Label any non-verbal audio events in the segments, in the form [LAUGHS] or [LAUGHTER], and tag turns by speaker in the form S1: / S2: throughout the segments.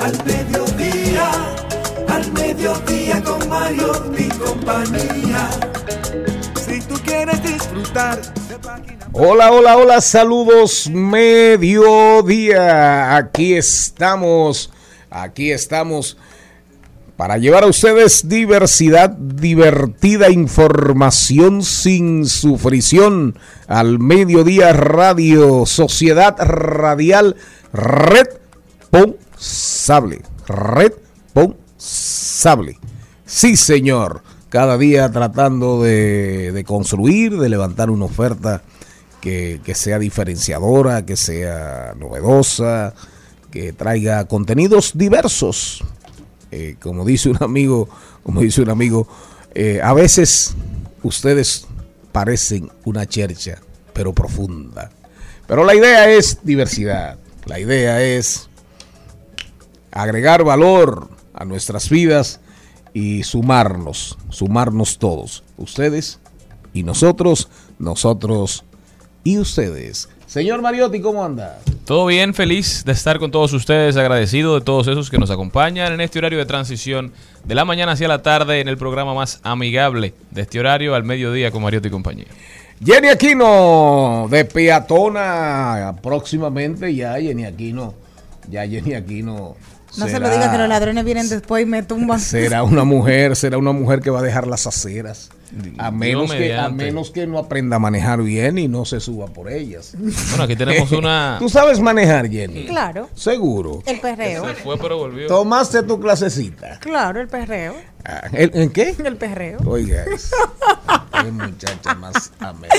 S1: al mediodía, al mediodía con Mario y compañía. Si tú quieres disfrutar de página...
S2: Hola, hola, hola, saludos, mediodía. Aquí estamos, aquí estamos para llevar a ustedes diversidad, divertida información sin sufrición al mediodía radio, sociedad radial responsable, responsable. Sí, señor, cada día tratando de, construir, de levantar una oferta que, que sea diferenciadora, que sea novedosa, que traiga contenidos diversos eh, como dice un amigo, como dice un amigo, eh, a veces ustedes parecen una chercha, pero profunda. Pero la idea es diversidad, la idea es agregar valor a nuestras vidas y sumarnos, sumarnos todos, ustedes y nosotros, nosotros y ustedes. Señor Mariotti, ¿cómo anda?
S3: Todo bien, feliz de estar con todos ustedes, agradecido de todos esos que nos acompañan en este horario de transición de la mañana hacia la tarde en el programa más amigable de este horario al mediodía con Mariotti y compañía.
S2: Jenny Aquino de peatona próximamente ya Jenny Aquino, ya Jenny Aquino
S4: no se lo diga que los ladrones vienen después y me tumban.
S2: Será una mujer, será una mujer que va a dejar las aceras. A menos, que, a menos que no aprenda a manejar bien y no se suba por ellas.
S3: Bueno, aquí tenemos [LAUGHS] una.
S2: ¿Tú sabes manejar, Jenny?
S4: Claro.
S2: Seguro.
S4: El perreo.
S3: Se fue, pero volvió.
S2: ¿Tomaste tu clasecita?
S4: Claro, el perreo.
S2: Ah, ¿En qué?
S4: El perreo.
S2: Oiga, [LAUGHS] qué muchacha más amena.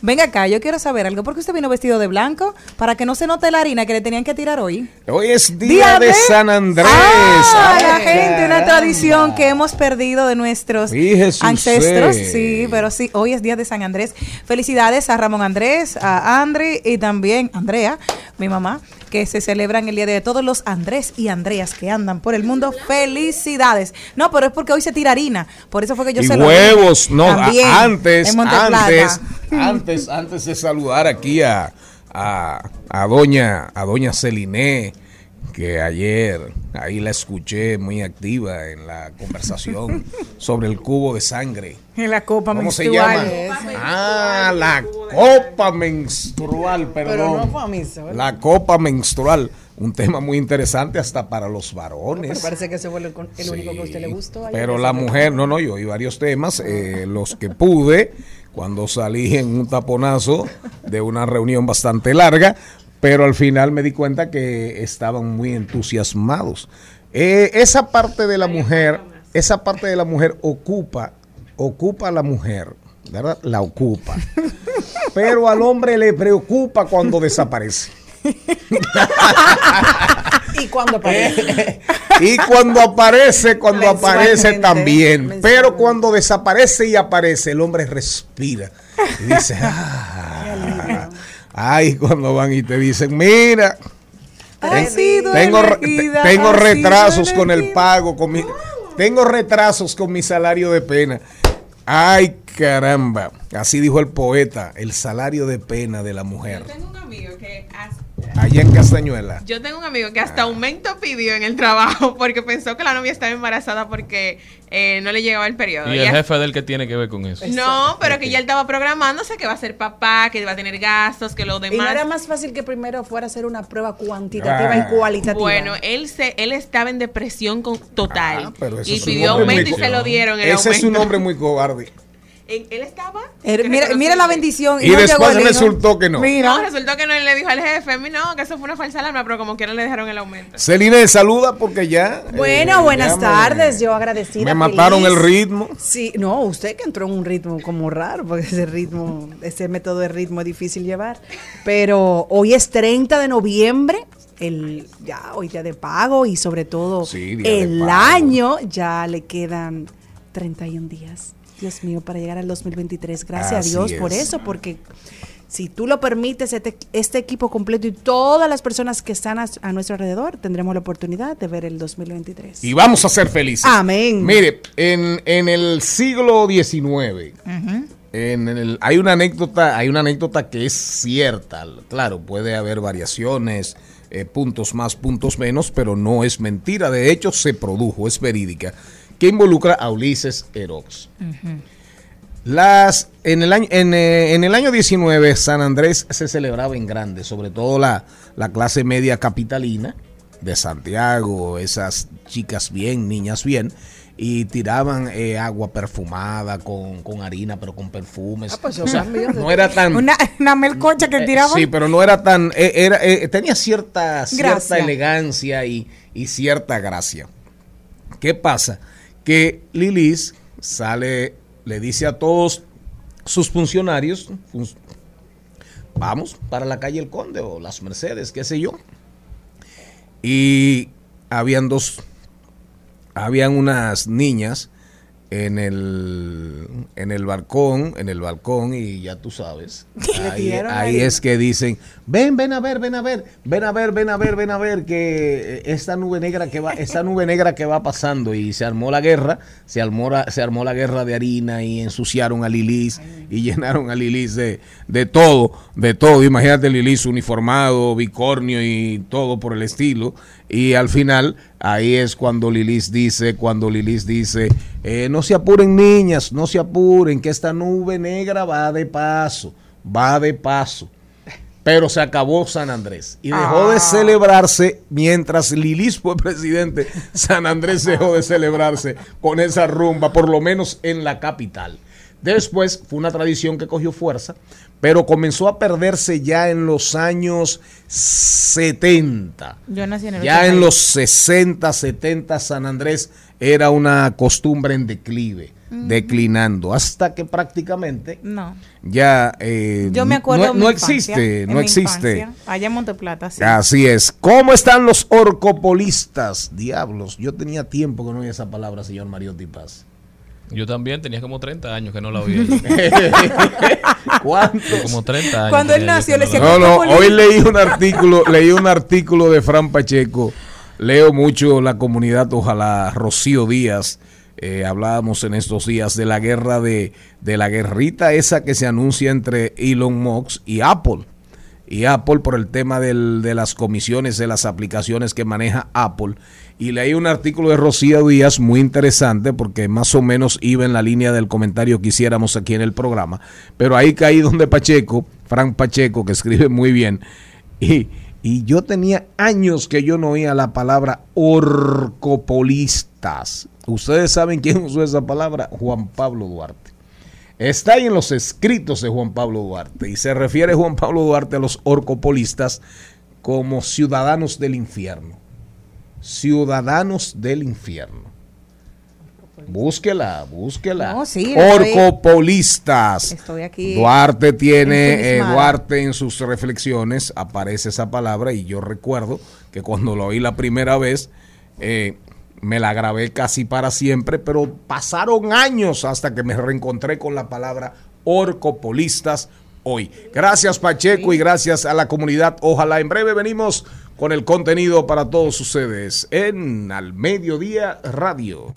S4: Venga acá, yo quiero saber algo. ¿Por qué usted vino vestido de blanco? Para que no se note la harina que le tenían que tirar hoy.
S2: Hoy es día, de, San Andrés.
S4: Ah, la gente, una tradición que hemos perdido de nuestros ancestros. Sí, pero sí, hoy es día de San Andrés. Felicidades a Ramón Andrés, a Andri y también Andrea, mi mamá, que se celebran el día de todos los Andrés y Andreas que andan por el mundo. Felicidades. No, pero es porque hoy se tira harina. Por eso fue que yo
S2: y
S4: se
S2: huevos, no, antes, antes, antes, antes de saludar aquí a, a, a doña, a doña Celiné, que ayer ahí la escuché muy activa en la conversación [LAUGHS] sobre el cubo de sangre.
S4: En la copa
S2: ¿Cómo
S4: menstrual.
S2: se llama? Ah, la copa menstrual, perdón.
S4: Pero no fue a misa,
S2: La copa menstrual. Un tema muy interesante hasta para los varones.
S4: Pero parece que ese fue el, el único que a usted le gustó. ayer.
S2: Pero la mujer, no, no, yo oí varios temas, eh, los que pude cuando salí en un taponazo de una reunión bastante larga, pero al final me di cuenta que estaban muy entusiasmados. Eh, esa parte de la mujer, esa parte de la mujer ocupa, ocupa a la mujer, ¿verdad? La ocupa. [LAUGHS] Pero al hombre le preocupa cuando desaparece. [LAUGHS]
S4: ¿Y cuando aparece? [LAUGHS]
S2: y cuando aparece, cuando aparece también. Pero cuando desaparece y aparece, el hombre respira y dice, ah, ay, cuando van y te dicen, mira, ten- tengo,
S4: elegida,
S2: tengo retrasos con el pago, con mi, tengo retrasos con mi salario de pena. Ay, caramba. Así dijo el poeta, el salario de pena de la mujer.
S5: Yo tengo un amigo que as-
S2: allá en Castañuela.
S5: Yo tengo un amigo que hasta aumento pidió en el trabajo [LAUGHS] porque pensó que la novia estaba embarazada porque eh, no le llegaba el periodo.
S3: ¿Y el jefe del que tiene que ver con eso?
S5: No, pero que ya él estaba programándose que va a ser papá, que va a tener gastos, que lo demás. ¿Y no
S4: era más fácil que primero fuera a hacer una prueba cuantitativa y ah. cualitativa?
S5: Bueno, él se, él estaba en depresión total. Ah, y pidió aumento y se lo dieron.
S2: ese es un hombre muy cobarde
S5: él estaba.
S4: mira, la bendición.
S2: Y, después resultó que no.
S5: Mira. No, resultó que no. le dijo al jefe, no, que eso fue una falsa alarma, pero como quiera le dejaron el aumento.
S2: Celine, saluda porque ya.
S4: Bueno, eh, buenas tardes. yo agradecida.
S2: Me mataron el ritmo.
S4: Sí, no, usted que entró en un ritmo como raro, porque ese ritmo, ese método de ritmo es difícil llevar. Pero hoy es 30 de noviembre el ya hoy día de pago y sobre todo el año ya le quedan 31 días. Dios mío, para llegar al 2023. Gracias a Dios por eso, porque si tú lo permites, este, este, equipo completo y todas las personas que están a, nuestro alrededor, tendremos la oportunidad de ver el 2023.
S2: Y vamos a ser felices.
S4: Amén.
S2: Mire, en, el siglo XIX, en hay una anécdota, hay una anécdota que es cierta. Claro, puede haber variaciones, eh, puntos más, puntos menos, pero no es mentira. De hecho, se produjo, es verídica que involucra a Ulises Erox. Las, en, el año, eh, en, el año 19 San Andrés se celebraba en grande, sobre todo la, la clase media capitalina de Santiago, esas chicas bien, niñas bien, y tiraban eh, agua perfumada con, con, harina, pero con perfumes. Ah, pues, o sea, [LAUGHS] no era tan...
S4: Una, melcocha que eh, tiraban.
S2: sí, pero no era tan... era, tenía cierta, cierta elegancia y, y cierta gracia. ¿Qué pasa? Que Lilis sale, le dice a todos sus funcionarios, vamos para la calle El Conde o las Mercedes, qué sé yo. Y habían dos, habían unas niñas en el, en el balcón, en el balcón y ya tú sabes, [LAUGHS] ahí, es que dicen, ven, ven a ver, ven a ver, ven a ver, ven a ver, ven a ver que esta nube negra que va, esta nube negra que va pasando y se armó la guerra, se armó, la, se armó la guerra de harina y ensuciaron a Lilis y llenaron a Lilis de, de todo, de todo, imagínate Lilis uniformado, bicornio y todo por el estilo y al final ahí es cuando Lilis dice, cuando Lilis dice, eh, no se apuren niñas, no se apuren, que esta nube negra va de paso, va de paso. Pero se acabó San Andrés y dejó de ah. celebrarse mientras Lilis fue presidente. San Andrés dejó de celebrarse con esa rumba, por lo menos en la capital. Después fue una tradición que cogió fuerza, pero comenzó a perderse ya en los años 70.
S4: Yo nací en el
S2: Ya en los 60, 70 San Andrés era una costumbre en declive, declinando, hasta que prácticamente
S4: no.
S2: ya eh,
S4: Yo me acuerdo
S2: no, existe, no existe.
S4: allá en Monteplata, sí.
S2: Así es. ¿Cómo están los orcopolistas? Diablos, yo tenía tiempo que no oía esa palabra, señor Mario Paz.
S3: Yo también tenía como 30 años que no la oía. [LAUGHS]
S2: ¿Cuántos?
S3: Como 30 años.
S4: Cuando él nació le decía
S2: No, no, hoy leí un artículo, leí un artículo de Fran Pacheco. Leo mucho la comunidad, ojalá Rocío Díaz. Eh, hablábamos en estos días de la guerra de, de la guerrita esa que se anuncia entre Elon Musk y Apple y Apple por el tema del, de las comisiones de las aplicaciones que maneja Apple. Y leí un artículo de Rocío Díaz muy interesante porque más o menos iba en la línea del comentario que hiciéramos aquí en el programa. Pero ahí caí donde Pacheco, Frank Pacheco, que escribe muy bien. Y, y yo tenía años que yo no oía la palabra orcopolistas. Ustedes saben quién usó esa palabra, Juan Pablo Duarte. Está ahí en los escritos de Juan Pablo Duarte y se refiere Juan Pablo Duarte a los orcopolistas como ciudadanos del infierno. Ciudadanos del infierno. Búsquela, búsquela. Orcopolistas.
S4: Estoy, aquí.
S2: Duarte tiene, eh, Duarte en sus reflexiones aparece esa palabra y yo recuerdo que cuando lo oí la primera vez, eh, me la grabé casi para siempre, pero pasaron años hasta que me reencontré con la palabra orcopolistas hoy. Gracias Pacheco y gracias a la comunidad. Ojalá en breve venimos con el contenido para todos ustedes en Al Mediodía Radio.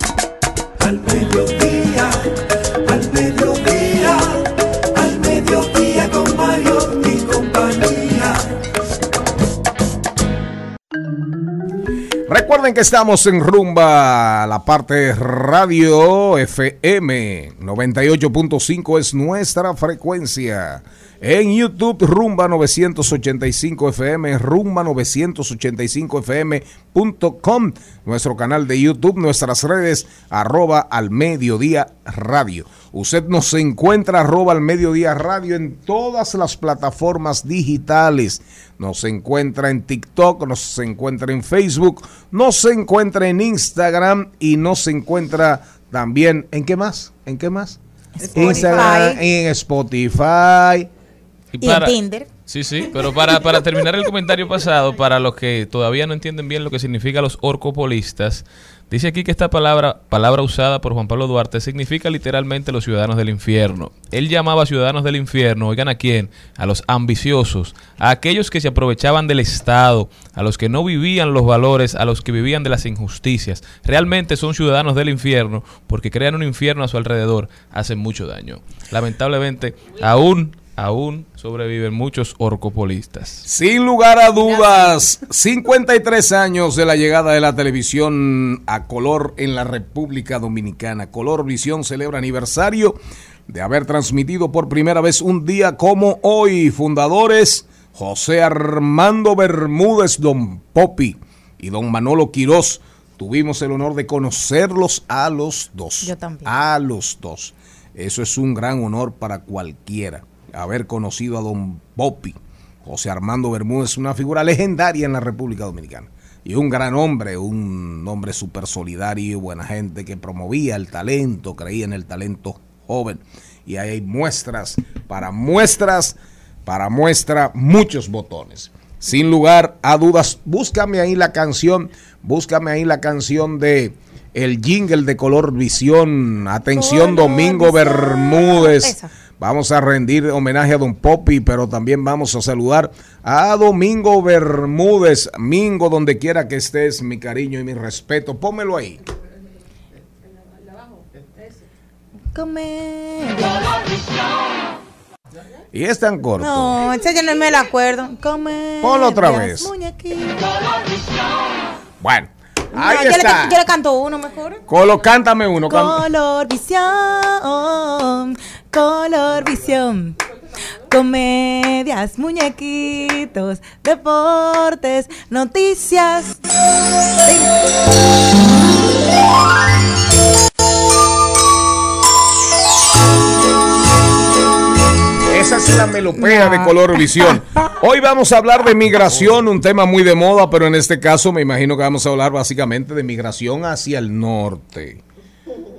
S1: Al mediodía, al mediodía, al mediodía con Mario
S2: Recuerden que estamos en Rumba, la parte radio FM 98.5 es nuestra frecuencia. En YouTube, Rumba 985 FM, Rumba 985 FM.com, nuestro canal de YouTube, nuestras redes, arroba al mediodía radio. Usted nos encuentra arroba al mediodía radio en todas las plataformas digitales. Nos encuentra en TikTok, nos encuentra en Facebook, nos encuentra en Instagram y nos encuentra también, ¿en qué más? ¿En qué más? Instagram, en Spotify.
S4: Y, en Tinder.
S3: Sí, sí, pero para, para terminar el comentario pasado, para los que todavía no entienden bien lo que significa los orcopolistas, Dice aquí que esta palabra, palabra usada por Juan Pablo Duarte, significa literalmente los ciudadanos del infierno. Él llamaba ciudadanos del infierno, oigan a quién, a los ambiciosos, a aquellos que se aprovechaban del Estado, a los que no vivían los valores, a los que vivían de las injusticias. Realmente son ciudadanos del infierno porque crean un infierno a su alrededor, hacen mucho daño. Lamentablemente, aún aún sobreviven muchos orcopolistas.
S2: Sin lugar a dudas, 53 años de la llegada de la televisión a color en la República Dominicana. Color Visión celebra aniversario de haber transmitido por primera vez un día como hoy. Fundadores José Armando Bermúdez, Don Popi y Don Manolo Quirós. Tuvimos el honor de conocerlos a los dos.
S4: Yo también.
S2: A los dos. Eso es un gran honor para cualquiera haber conocido a don Popi. José Armando Bermúdez, una figura legendaria en la República Dominicana. Y un gran hombre, un hombre súper solidario, buena gente que promovía el talento, creía en el talento joven. Y ahí hay muestras, para muestras, para muestra, muchos botones. Sin lugar a dudas, búscame ahí la canción, búscame ahí la canción de el jingle de color visión. Atención, Domingo Bermúdez. Vamos a rendir homenaje a Don Popi, pero también vamos a saludar a Domingo Bermúdez. Mingo, donde quiera que estés, mi cariño y mi respeto. Pómelo ahí. Y es tan corto.
S4: No, ese yo no me lo acuerdo.
S2: Ponlo otra vez. Bueno. Ahí está.
S4: yo le canto uno mejor.
S2: Colo, cántame uno.
S4: Color visión, color visión. Comedias, muñequitos, deportes, noticias.
S2: Esa es la melopea de color visión. [LAUGHS] Hoy vamos a hablar de migración, un tema muy de moda, pero en este caso me imagino que vamos a hablar básicamente de migración hacia el norte.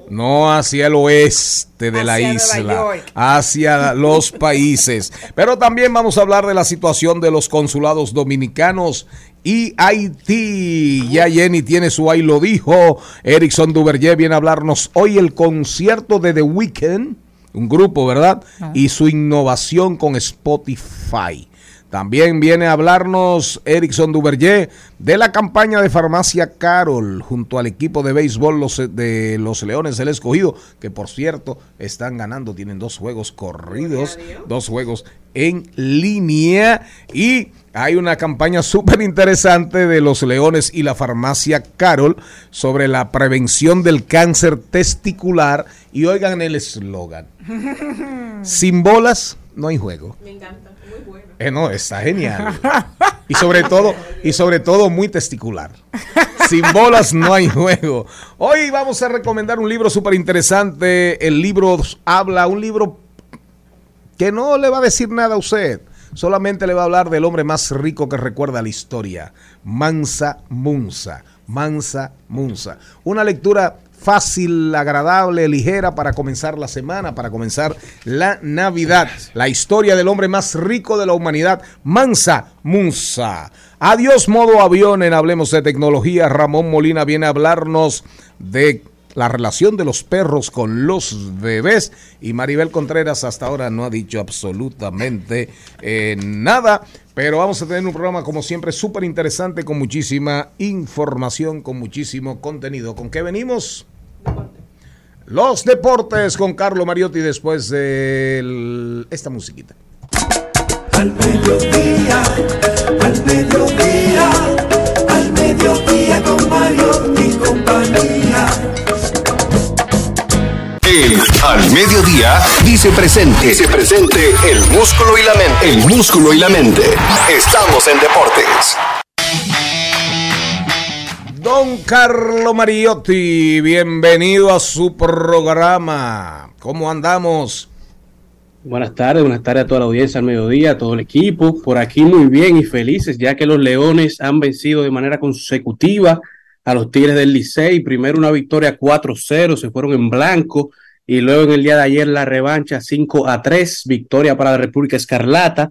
S2: No hacia el oeste de la isla, hacia los países. Pero también vamos a hablar de la situación de los consulados dominicanos y Haití. Ya Jenny tiene su ahí lo dijo. Erickson Duverger viene a hablarnos hoy el concierto de The Weeknd un grupo, ¿verdad? Ah. Y su innovación con Spotify. También viene a hablarnos Erickson Duverger de la campaña de Farmacia Carol junto al equipo de béisbol de los Leones del Escogido, que por cierto están ganando, tienen dos juegos corridos, dos juegos en línea y hay una campaña súper interesante de los Leones y la Farmacia Carol sobre la prevención del cáncer testicular y oigan el eslogan, [LAUGHS] sin bolas no hay juego.
S5: Me encanta.
S2: Eh, no, está genial. Y sobre todo, y sobre todo muy testicular. Sin bolas no hay juego. Hoy vamos a recomendar un libro súper interesante. El libro habla, un libro que no le va a decir nada a usted. Solamente le va a hablar del hombre más rico que recuerda la historia. Mansa Munza. Mansa Munza. Una lectura fácil, agradable, ligera para comenzar la semana, para comenzar la Navidad. La historia del hombre más rico de la humanidad, Mansa Munza. Adiós modo avión en Hablemos de Tecnología. Ramón Molina viene a hablarnos de la relación de los perros con los bebés. Y Maribel Contreras hasta ahora no ha dicho absolutamente eh, nada. Pero vamos a tener un programa como siempre súper interesante con muchísima información, con muchísimo contenido. ¿Con qué venimos? Los deportes con Carlo Mariotti después de el, esta musiquita.
S1: Al mediodía, al mediodía, al mediodía con Mariotti y compañía.
S6: El al mediodía dice presente, dice presente el músculo y la mente, el músculo y la mente. Estamos en deportes.
S2: Don Carlo Mariotti, bienvenido a su programa. ¿Cómo andamos?
S7: Buenas tardes, buenas tardes a toda la audiencia al mediodía, a todo el equipo. Por aquí muy bien y felices, ya que los Leones han vencido de manera consecutiva a los Tigres del Licey. Primero una victoria 4-0, se fueron en blanco. Y luego en el día de ayer la revancha 5 a 3, victoria para la República Escarlata.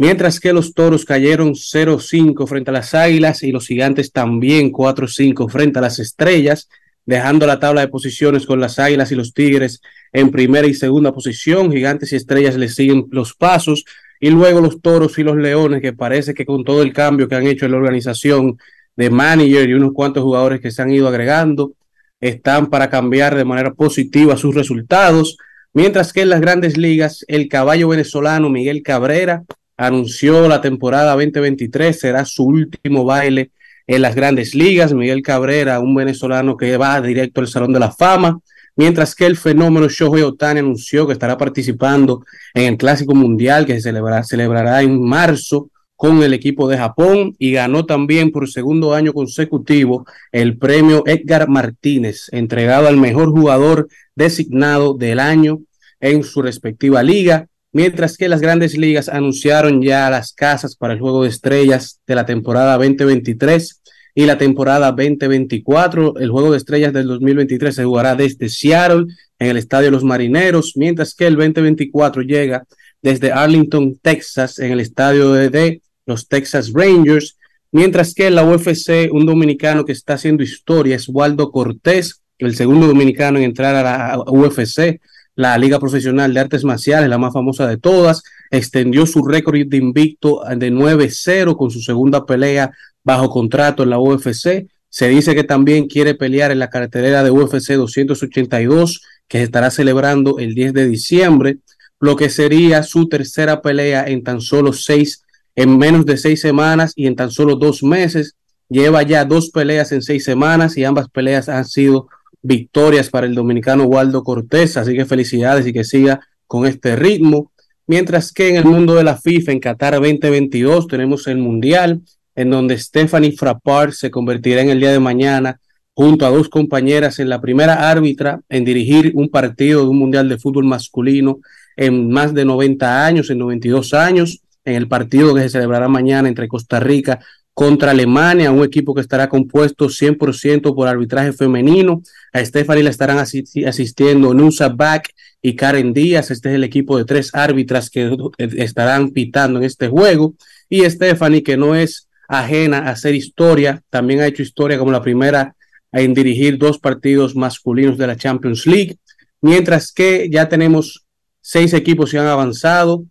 S7: Mientras que los toros cayeron 0-5 frente a las águilas y los gigantes también 4-5 frente a las estrellas, dejando la tabla de posiciones con las águilas y los tigres en primera y segunda posición. Gigantes y estrellas le siguen los pasos. Y luego los toros y los leones, que parece que con todo el cambio que han hecho en la organización de manager y unos cuantos jugadores que se han ido agregando, están para cambiar de manera positiva sus resultados. Mientras que en las grandes ligas, el caballo venezolano Miguel Cabrera anunció la temporada 2023, será su último baile en las grandes ligas. Miguel Cabrera, un venezolano que va directo al Salón de la Fama, mientras que el fenómeno Shohei Otani anunció que estará participando en el Clásico Mundial que se celebrará, celebrará en marzo con el equipo de Japón y ganó también por segundo año consecutivo el premio Edgar Martínez, entregado al mejor jugador designado del año en su respectiva liga mientras que las grandes ligas anunciaron ya las casas para el Juego de Estrellas de la temporada 2023 y la temporada 2024. El Juego de Estrellas del 2023 se jugará desde Seattle en el Estadio Los Marineros, mientras que el 2024 llega desde Arlington, Texas, en el estadio de, los Texas Rangers, mientras que en la UFC un dominicano que está haciendo historia es Waldo Cortés, el segundo dominicano en entrar a la UFC la Liga Profesional de Artes Marciales, la más famosa de todas, extendió su récord de invicto de 9-0 con su segunda pelea bajo contrato en la UFC. Se dice que también quiere pelear en la cartelera de UFC 282, que se estará celebrando el 10 de diciembre, lo que sería su tercera pelea en tan solo seis, en menos de seis semanas y en tan solo dos meses. Lleva ya dos peleas en seis semanas y ambas peleas han sido victorias para el dominicano Waldo Cortés, así que felicidades y que siga con este ritmo. Mientras que en el mundo de la FIFA, en Qatar 2022, tenemos el Mundial, en donde Stephanie Frappart se convertirá en el día de mañana junto a dos compañeras en la primera árbitra en dirigir un partido de un Mundial de Fútbol masculino en más de 90 años, en 92 años, en el partido que se celebrará mañana entre Costa Rica contra Alemania, un equipo que estará compuesto 100% por arbitraje femenino. A Stephanie le estarán asistiendo Nusa Back y Karen Díaz. Este es el equipo de tres árbitras que estarán pitando en este juego. Y Stephanie, que no es ajena a hacer historia, también ha hecho historia como la primera en dirigir dos partidos masculinos de la Champions League. Mientras que ya tenemos seis equipos que han avanzado.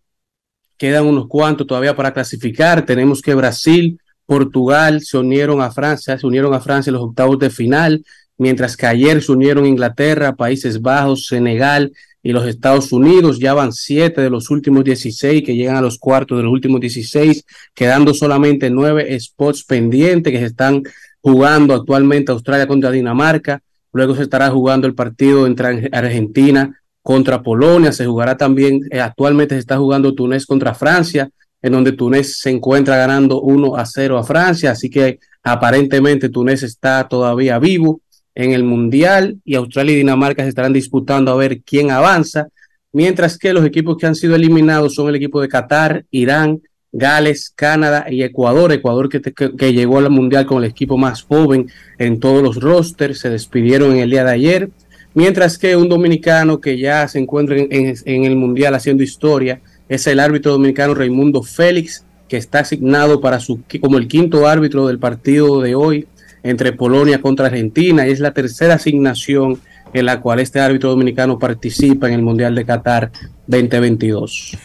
S7: Quedan unos cuantos todavía para clasificar. Tenemos que Brasil Portugal se unieron a Francia, se unieron a Francia en los octavos de final, mientras que ayer se unieron Inglaterra, Países Bajos, Senegal y los Estados Unidos. Ya van siete de los últimos 16 que llegan a los cuartos de los últimos 16, quedando solamente nueve spots pendientes que se están jugando actualmente Australia contra Dinamarca. Luego se estará jugando el partido entre Argentina contra Polonia. Se jugará también, eh, actualmente se está jugando Túnez contra Francia en donde Túnez se encuentra ganando 1 a 0 a Francia, así que aparentemente Túnez está todavía vivo en el Mundial y Australia y Dinamarca se estarán disputando a ver quién avanza, mientras que los equipos que han sido eliminados son el equipo de Qatar, Irán, Gales, Canadá y Ecuador. Ecuador que, que, llegó al Mundial con el equipo más joven en todos los rosters, se despidieron en el día de ayer, mientras que un dominicano que ya se encuentra en el Mundial haciendo historia, es el árbitro dominicano Raimundo Félix, que está asignado para su, como el quinto árbitro del partido de hoy entre Polonia contra Argentina. Es la tercera asignación en la cual este árbitro dominicano participa en el Mundial de Qatar 2022.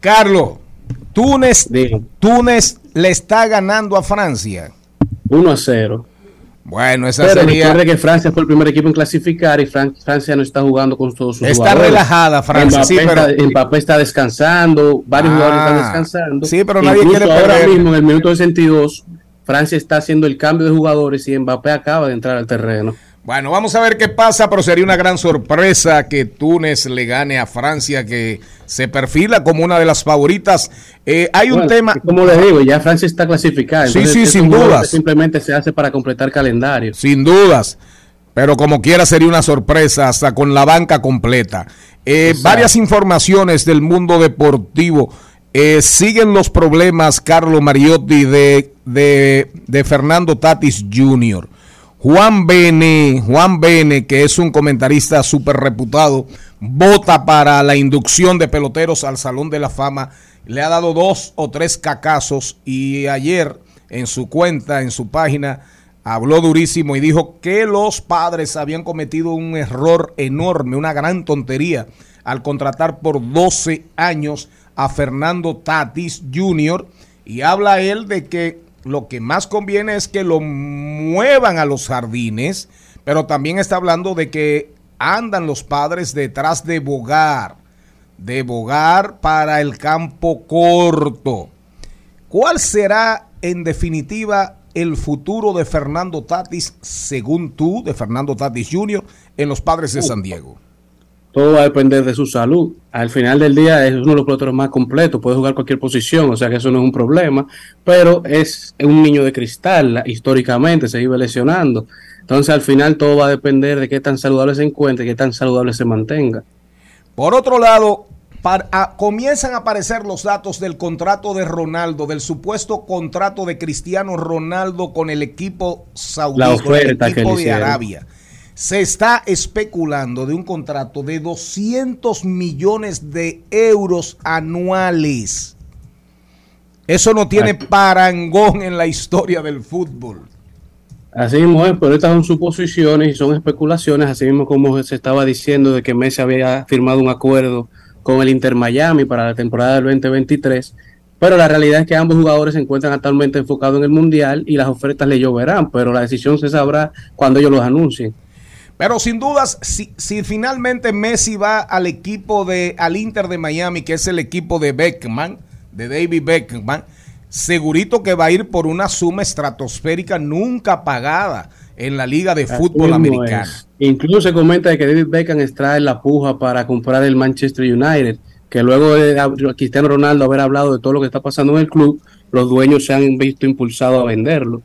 S2: Carlos, Túnez, Túnez le está ganando a Francia.
S7: 1 a 0.
S2: Bueno, esa Pero sería...
S7: recuerde que Francia fue el primer equipo en clasificar y Francia no está jugando con todos sus
S2: está relajada Francia,
S7: sí, pero... Mbappé está descansando, varios ah, jugadores están descansando.
S2: Sí, pero nadie quiere
S7: ahora mismo, en el minuto 62, Francia está haciendo el cambio de jugadores y Mbappé acaba de entrar al terreno.
S2: Bueno, vamos a ver qué pasa, pero sería una gran sorpresa que Túnez le gane a Francia, que se perfila como una de las favoritas. Eh, hay un tema.
S7: Como les digo, ya Francia está clasificada.
S2: Sí, sí, sin dudas.
S7: Simplemente se hace para completar calendario.
S2: Sin dudas. Pero como quiera sería una sorpresa, hasta con la banca completa. Eh, varias informaciones del mundo deportivo. Eh, siguen los problemas, Carlos Mariotti, de, de, de Fernando Tatis Jr. Juan Bene, Juan Bene, que es un comentarista súper reputado, vota para la inducción de peloteros al Salón de la Fama. Le ha dado dos o tres cacazos y ayer en su cuenta, en su página, habló durísimo y dijo que los padres habían cometido un error enorme, una gran tontería al contratar por 12 años a Fernando Tatis Jr. Y habla él de que lo que más conviene es que lo muevan a los jardines, pero también está hablando de que andan los padres detrás de Bogar, de Bogar para el campo corto. ¿Cuál será en definitiva el futuro de Fernando Tatis, según tú, de Fernando Tatis Jr., en los padres de San Diego?
S7: Todo va a depender de su salud. Al final del día es uno de los peloteros más completos, puede jugar cualquier posición, o sea que eso no es un problema, pero es un niño de cristal, históricamente se iba lesionando. Entonces al final todo va a depender de qué tan saludable se encuentre, qué tan saludable se mantenga.
S2: Por otro lado, comienzan a aparecer los datos del contrato de Ronaldo, del supuesto contrato de Cristiano Ronaldo con el equipo saudí, con el equipo de Arabia se está especulando de un contrato de 200 millones de euros anuales. Eso no tiene parangón en la historia del fútbol.
S7: Así mismo es, pero estas son suposiciones y son especulaciones, así mismo como se estaba diciendo de que Messi había firmado un acuerdo con el Inter Miami para la temporada del 2023, pero la realidad es que ambos jugadores se encuentran actualmente enfocados en el Mundial y las ofertas le lloverán, pero la decisión se sabrá cuando ellos los anuncien.
S2: Pero sin dudas, si, finalmente Messi va al equipo de, al Inter de Miami, que es el equipo de Beckman, de David Beckman, segurito que va a ir por una suma estratosférica nunca pagada en la Liga de Fútbol Americano.
S7: Incluso se comenta que David Beckham extrae la puja para comprar el Manchester United, que luego de Cristiano Ronaldo haber hablado de todo lo que está pasando en el club, los dueños se han visto impulsados a venderlo.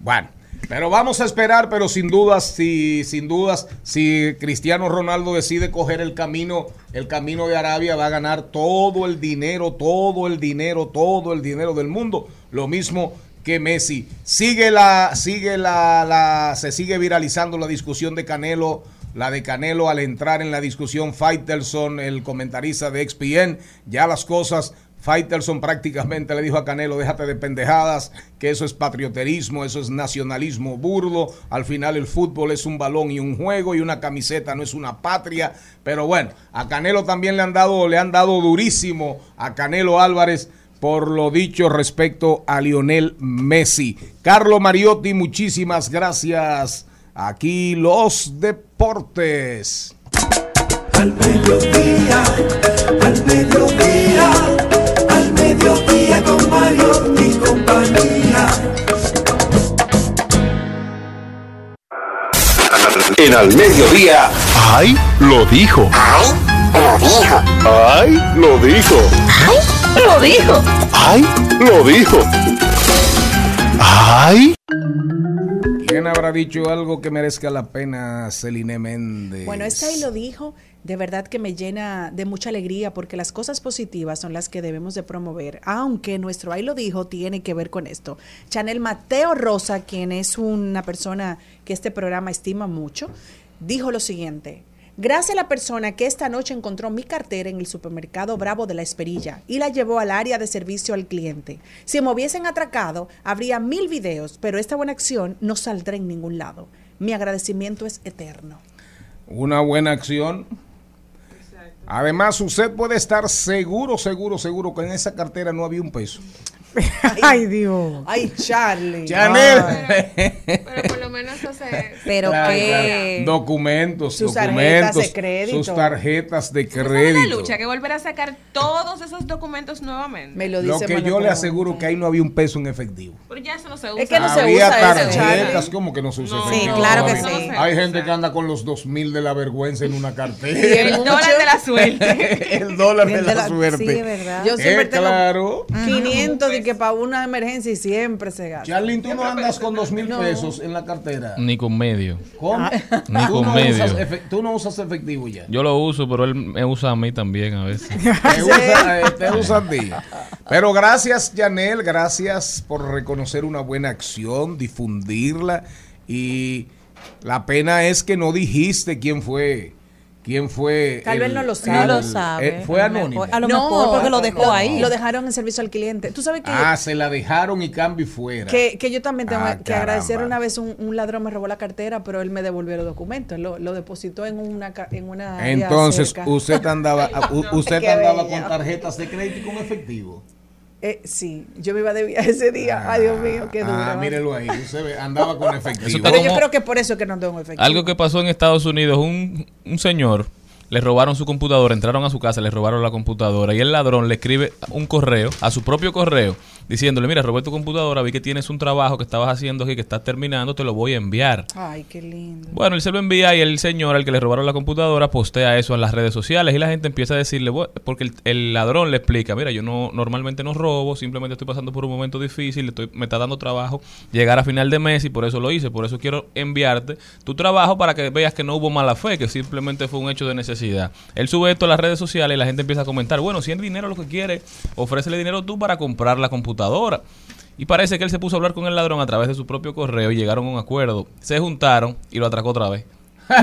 S2: Bueno, pero vamos a esperar, pero sin dudas, si, sin dudas, si Cristiano Ronaldo decide coger el camino, el camino de Arabia, va a ganar todo el dinero, todo el dinero, todo el dinero del mundo. Lo mismo que Messi. Sigue la, sigue la, se sigue viralizando la discusión de Canelo, la de Canelo al entrar en la discusión Faitelson, el comentarista de XPN, ya las cosas Faitelson prácticamente le dijo a Canelo, déjate de pendejadas, que eso es patrioterismo, eso es nacionalismo burdo. Al final el fútbol es un balón y un juego y una camiseta no es una patria. Pero bueno, a Canelo también le han dado, le han dado durísimo a Canelo Álvarez por lo dicho respecto a Lionel Messi. Carlos Mariotti, muchísimas gracias. Aquí los deportes.
S1: Al mediodía, al mediodía mediodía con Mario y compañía.
S6: En al mediodía, ¡ay! Lo dijo.
S8: ¡Ay! Lo dijo.
S6: ¡Ay! Lo dijo.
S8: ¡Ay! Lo dijo.
S6: ¡Ay! Lo dijo. ¡Ay!
S2: ¿Quién habrá dicho algo que merezca la pena, Celine Méndez?
S4: Bueno, esta ahí lo dijo de verdad que me llena de mucha alegría porque las cosas positivas son las que debemos de promover, aunque nuestro ahí lo dijo tiene que ver con esto. Chanel Mateo Rosa, quien es una persona que este programa estima mucho, dijo lo siguiente. Gracias a la persona que esta noche encontró mi cartera en el supermercado Bravo de la Esperilla y la llevó al área de servicio al cliente. Si me hubiesen atracado, habría mil videos, pero esta buena acción no saldrá en ningún lado. Mi agradecimiento es eterno.
S2: Una buena acción Además, usted puede estar seguro, seguro, seguro que en esa cartera no había un peso. [LAUGHS]
S4: Ay, Dios. Ay, Charlie.
S2: Chanel. [LAUGHS]
S5: Pero, por lo menos hace.
S4: Pero que.
S2: Documentos, sus documentos. Tarjetas de crédito. Sus tarjetas de crédito. Es
S5: una lucha que volver a sacar todos esos documentos nuevamente.
S2: Me lo dice Lo que yo le aseguro que ahí no había un peso en efectivo.
S5: Pero ya eso no se usa.
S9: Es que no se
S2: Había
S9: usa eso,
S2: tarjetas,
S9: Charlie.
S2: ¿cómo que no se usa
S5: No,
S2: efectivo?
S4: Sí, claro que sí.
S2: Hay gente que anda con los dos mil de la vergüenza en una cartera.
S5: El dólar de la suerte. [LAUGHS]
S2: el dólar de la,
S4: de la-
S2: suerte.
S4: sí, verdad.
S9: Yo siempre
S2: Eh,
S9: tengo
S2: claro.
S9: 500 de que para una emergencia y siempre se gasta.
S2: Charlene, tú no andas con dos mil pesos en la cartera.
S3: Ni con medio.
S2: ¿Cómo? [LAUGHS]
S3: Ni
S2: tú,
S3: con
S2: no
S3: medio.
S2: usas tú no usas efectivo ya.
S3: Yo lo uso, pero él me usa a mí también a veces. [LAUGHS]
S2: Te usa, eh, te usa a ti. Pero gracias, Janel, gracias por reconocer una buena acción, difundirla. Y la pena es que no dijiste quién fue. ¿Quién fue?
S9: Tal vez no lo
S2: el-
S9: sabe.
S4: No lo sabe.
S2: eh, fue
S4: A lo
S2: anónimo.
S4: mejor- A lo mejor porque lo dejó ahí.
S9: Lo dejaron en servicio al cliente. Tú sabes que,
S2: Ah, se la dejaron y cambio y fuera.
S9: que, que yo también tengo
S2: Ah,
S9: que agradecer
S2: caramba.
S9: una vez un, un ladrón me robó la cartera, pero él me devolvió los documentos. Lo, lo depositó en una, en una
S2: Entonces, usted andaba, [LAUGHS] u- usted andaba
S9: bello.
S2: con tarjetas de crédito y con efectivo.
S9: Eh, sí, yo me iba de viaje ese día. Ay, Dios mío, qué duro.
S2: Ah, mírelo ahí. Usted ve, andaba con [LAUGHS] efectivo.
S9: Pero yo creo que por eso que no tengo efectivo.
S3: Algo que pasó en Estados Unidos, un, un señor le robaron su computadora, entraron a su casa, le robaron la computadora y el ladrón le escribe un correo, a su propio correo, diciéndole, mira, robé tu computadora, vi que tienes un trabajo que estabas haciendo aquí, que estás terminando, te lo voy a enviar.
S9: Ay, qué lindo.
S3: Bueno, él se lo envía y el señor al que le robaron la computadora postea eso en las redes sociales y la gente empieza a decirle, porque el, el ladrón le explica, mira, yo no normalmente no robo, simplemente estoy pasando por un momento difícil, estoy, me está dando trabajo llegar a final de mes y por eso lo hice, por eso quiero enviarte tu trabajo para que veas que no hubo mala fe, que simplemente fue un hecho de necesidad. Él sube esto a las redes sociales y la gente empieza a comentar, bueno, si el dinero lo que quiere, ofrécele dinero tú para comprar la computadora. Y parece que él se puso a hablar con el ladrón a través de su propio correo y llegaron a un acuerdo. Se juntaron y lo atracó otra vez.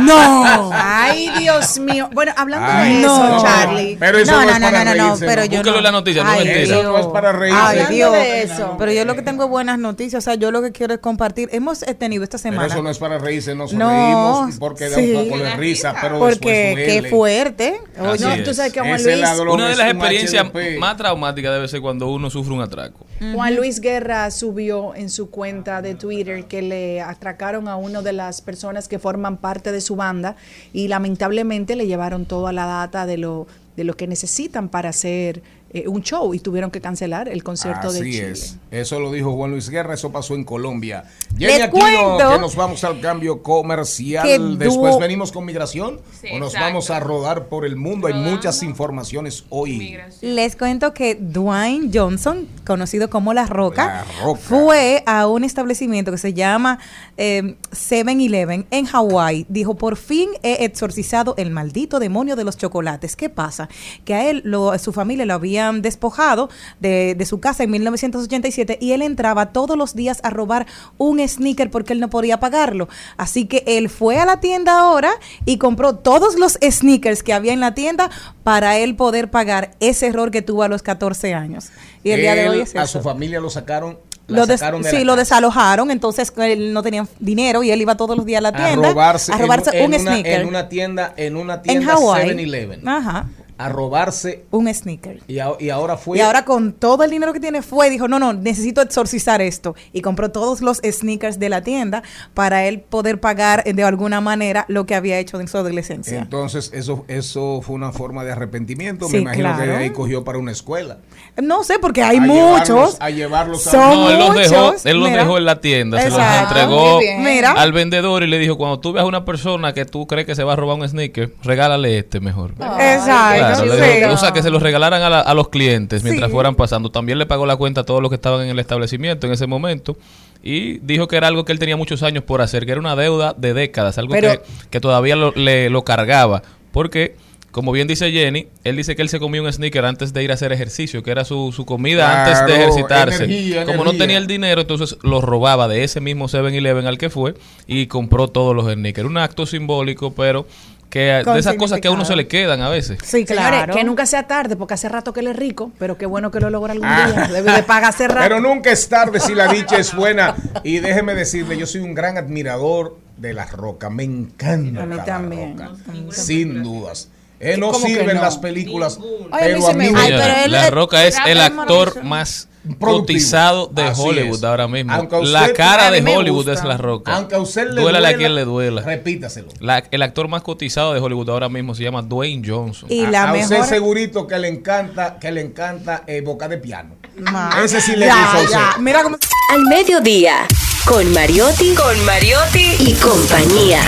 S9: No. [LAUGHS] Ay, Dios mío. Bueno, hablando
S2: Ay,
S9: de eso,
S4: no.
S9: Charlie.
S2: Pero eso
S4: No,
S2: no,
S4: no,
S2: es
S4: no,
S2: para
S4: no, no,
S2: reírse,
S4: pero
S2: ¿no?
S4: yo
S3: Búsquelo en la noticia, no
S4: Ay,
S3: es mentira.
S2: Eso no es para reírse.
S4: Ay, Dios.
S9: de eso.
S4: Pero yo lo que tengo es buenas noticias. O sea, yo lo que quiero es compartir. Hemos tenido esta
S2: Pero
S4: semana.
S2: eso no es para reírse, nos
S4: No,
S2: reímos porque da
S4: sí.
S2: un poco de risa, pero
S4: porque
S2: después
S4: qué fuerte.
S3: Así
S9: No,
S3: es.
S9: tú sabes que Juan Luis,
S3: Una de las experiencias
S2: HDP.
S3: más traumáticas debe ser cuando uno sufre un atraco.
S9: Juan Luis Guerra subió en su cuenta de Twitter que le atracaron a una de las personas que forman parte de su banda y lamentablemente le llevaron toda la data de lo de lo que necesitan para hacer eh, un show y tuvieron que cancelar el concierto de
S2: Así
S9: Chile.
S2: es. Eso lo dijo Juan Luis Guerra, eso pasó en Colombia. Jenny Aquino,
S4: cuento
S2: que nos vamos al cambio comercial. Después venimos con migración
S5: Sí,
S2: o nos
S5: exacto.
S2: vamos a rodar por el mundo. Hay muchas informaciones hoy.
S5: Migración.
S4: Les cuento que Dwayne Johnson, conocido como La Roca,
S2: La Roca.
S4: fue a un establecimiento que se llama eh, 7-Eleven en Hawái. Dijo, por fin he exorcizado el maldito demonio de los chocolates. ¿Qué pasa? Que a él, lo, su familia lo habían despojado de, de su casa en 1987 y él entraba todos los días a robar un sneaker porque él no podía pagarlo. Así que él fue a la tienda ahora y compró todos los sneakers que había en la tienda para él poder pagar ese error que tuvo a los 14 años. Y el día de
S2: Él,
S4: hoy es
S2: a
S4: eso.
S2: su familia lo sacaron.
S4: Lo des- sí, lo
S2: casa.
S4: desalojaron, entonces él no tenía dinero y él iba todos los días a la
S2: a
S4: tienda
S2: robarse,
S4: a robarse
S2: en,
S4: un
S2: en una,
S4: sneaker
S2: en una tienda en una
S4: en
S2: tienda
S4: Hawái.
S2: 7-Eleven
S4: Ajá,
S2: a robarse
S4: un sneaker.
S2: y, a- y ahora fue
S4: Y ahora con todo el dinero que tiene fue y dijo, no, no, necesito exorcizar esto. Y compró todos los sneakers de la tienda para él poder pagar eh, de alguna manera lo que había hecho en su adolescencia.
S2: entonces eso eso fue una forma de arrepentimiento
S4: Sí,
S2: me imagino que de
S4: claro.
S2: ahí cogió para una escuela
S4: No sé, porque hay
S2: A
S4: muchos.
S2: llevarlos- a llevarlos a-
S4: Son
S3: No, él los dejó, él los dejó en la tienda, se los entregó.
S4: Mira.
S3: al vendedor y le dijo, cuando tú veas a una persona que tú crees que se va a robar un sneaker, regálale este mejor.
S4: Exacto.
S3: Claro, le
S4: sí.
S3: dijo, o sea, que se los regalaran a, la- a los clientes mientras
S4: Sí.
S3: fueran pasando. También le pagó la cuenta a todos los que estaban en el establecimiento en ese momento. Y dijo que era algo que él tenía muchos años por hacer, que era una deuda de décadas, algo
S9: Pero-
S3: que, que todavía lo, le, lo cargaba. Porque, como bien dice Jenny, él dice que él se comió un sneaker antes de ir a hacer ejercicio, que era su, su comida antes de ejercitarse.
S2: energía,
S3: como no tenía el dinero, entonces lo robaba de ese mismo 7-Eleven al que fue y compró todos los sneakers. Un acto simbólico, pero que de esas cosas que a uno se le quedan a veces.
S4: Sí,
S9: Señores,
S4: claro.
S9: que nunca sea tarde, porque hace rato que él es rico, pero qué bueno que lo logra algún día. Debe de pagar hace rato.
S2: Pero nunca es tarde si la dicha es buena. Y déjeme decirle, yo soy un gran admirador de La Roca. Me encanta
S9: A mí
S2: La
S9: también.
S2: Roca. Sin dudas. Él no
S9: ¿Cómo que
S2: sirve en
S9: no?
S2: las películas,
S9: Ay, a mí
S2: pero a
S9: me
S2: mí
S9: gusta.
S4: Ay,
S3: Señora,
S4: pero él-
S3: la Roca es el actor más
S2: Productivo.
S3: cotizado de
S2: Así
S3: Hollywood
S2: es.
S3: ahora mismo.
S2: A
S3: la cara
S9: a
S3: de Hollywood
S9: gusta.
S3: es la Roca.
S2: Aunque a usted le
S3: Duélale
S2: duela,
S3: a quien le duela.
S2: Repítaselo.
S3: La- el actor más cotizado de Hollywood ahora mismo se llama Dwayne Johnson.
S4: Y
S2: a,
S4: la
S2: a usted
S4: mejor.
S2: segurito que le encanta, que le encanta eh, boca de piano.
S4: Ma-
S2: Ese sí le
S4: Ya,
S2: gusta a
S4: ya. Mira cómo.
S10: Al mediodía, con Mariotti, con Mariotti y compañía.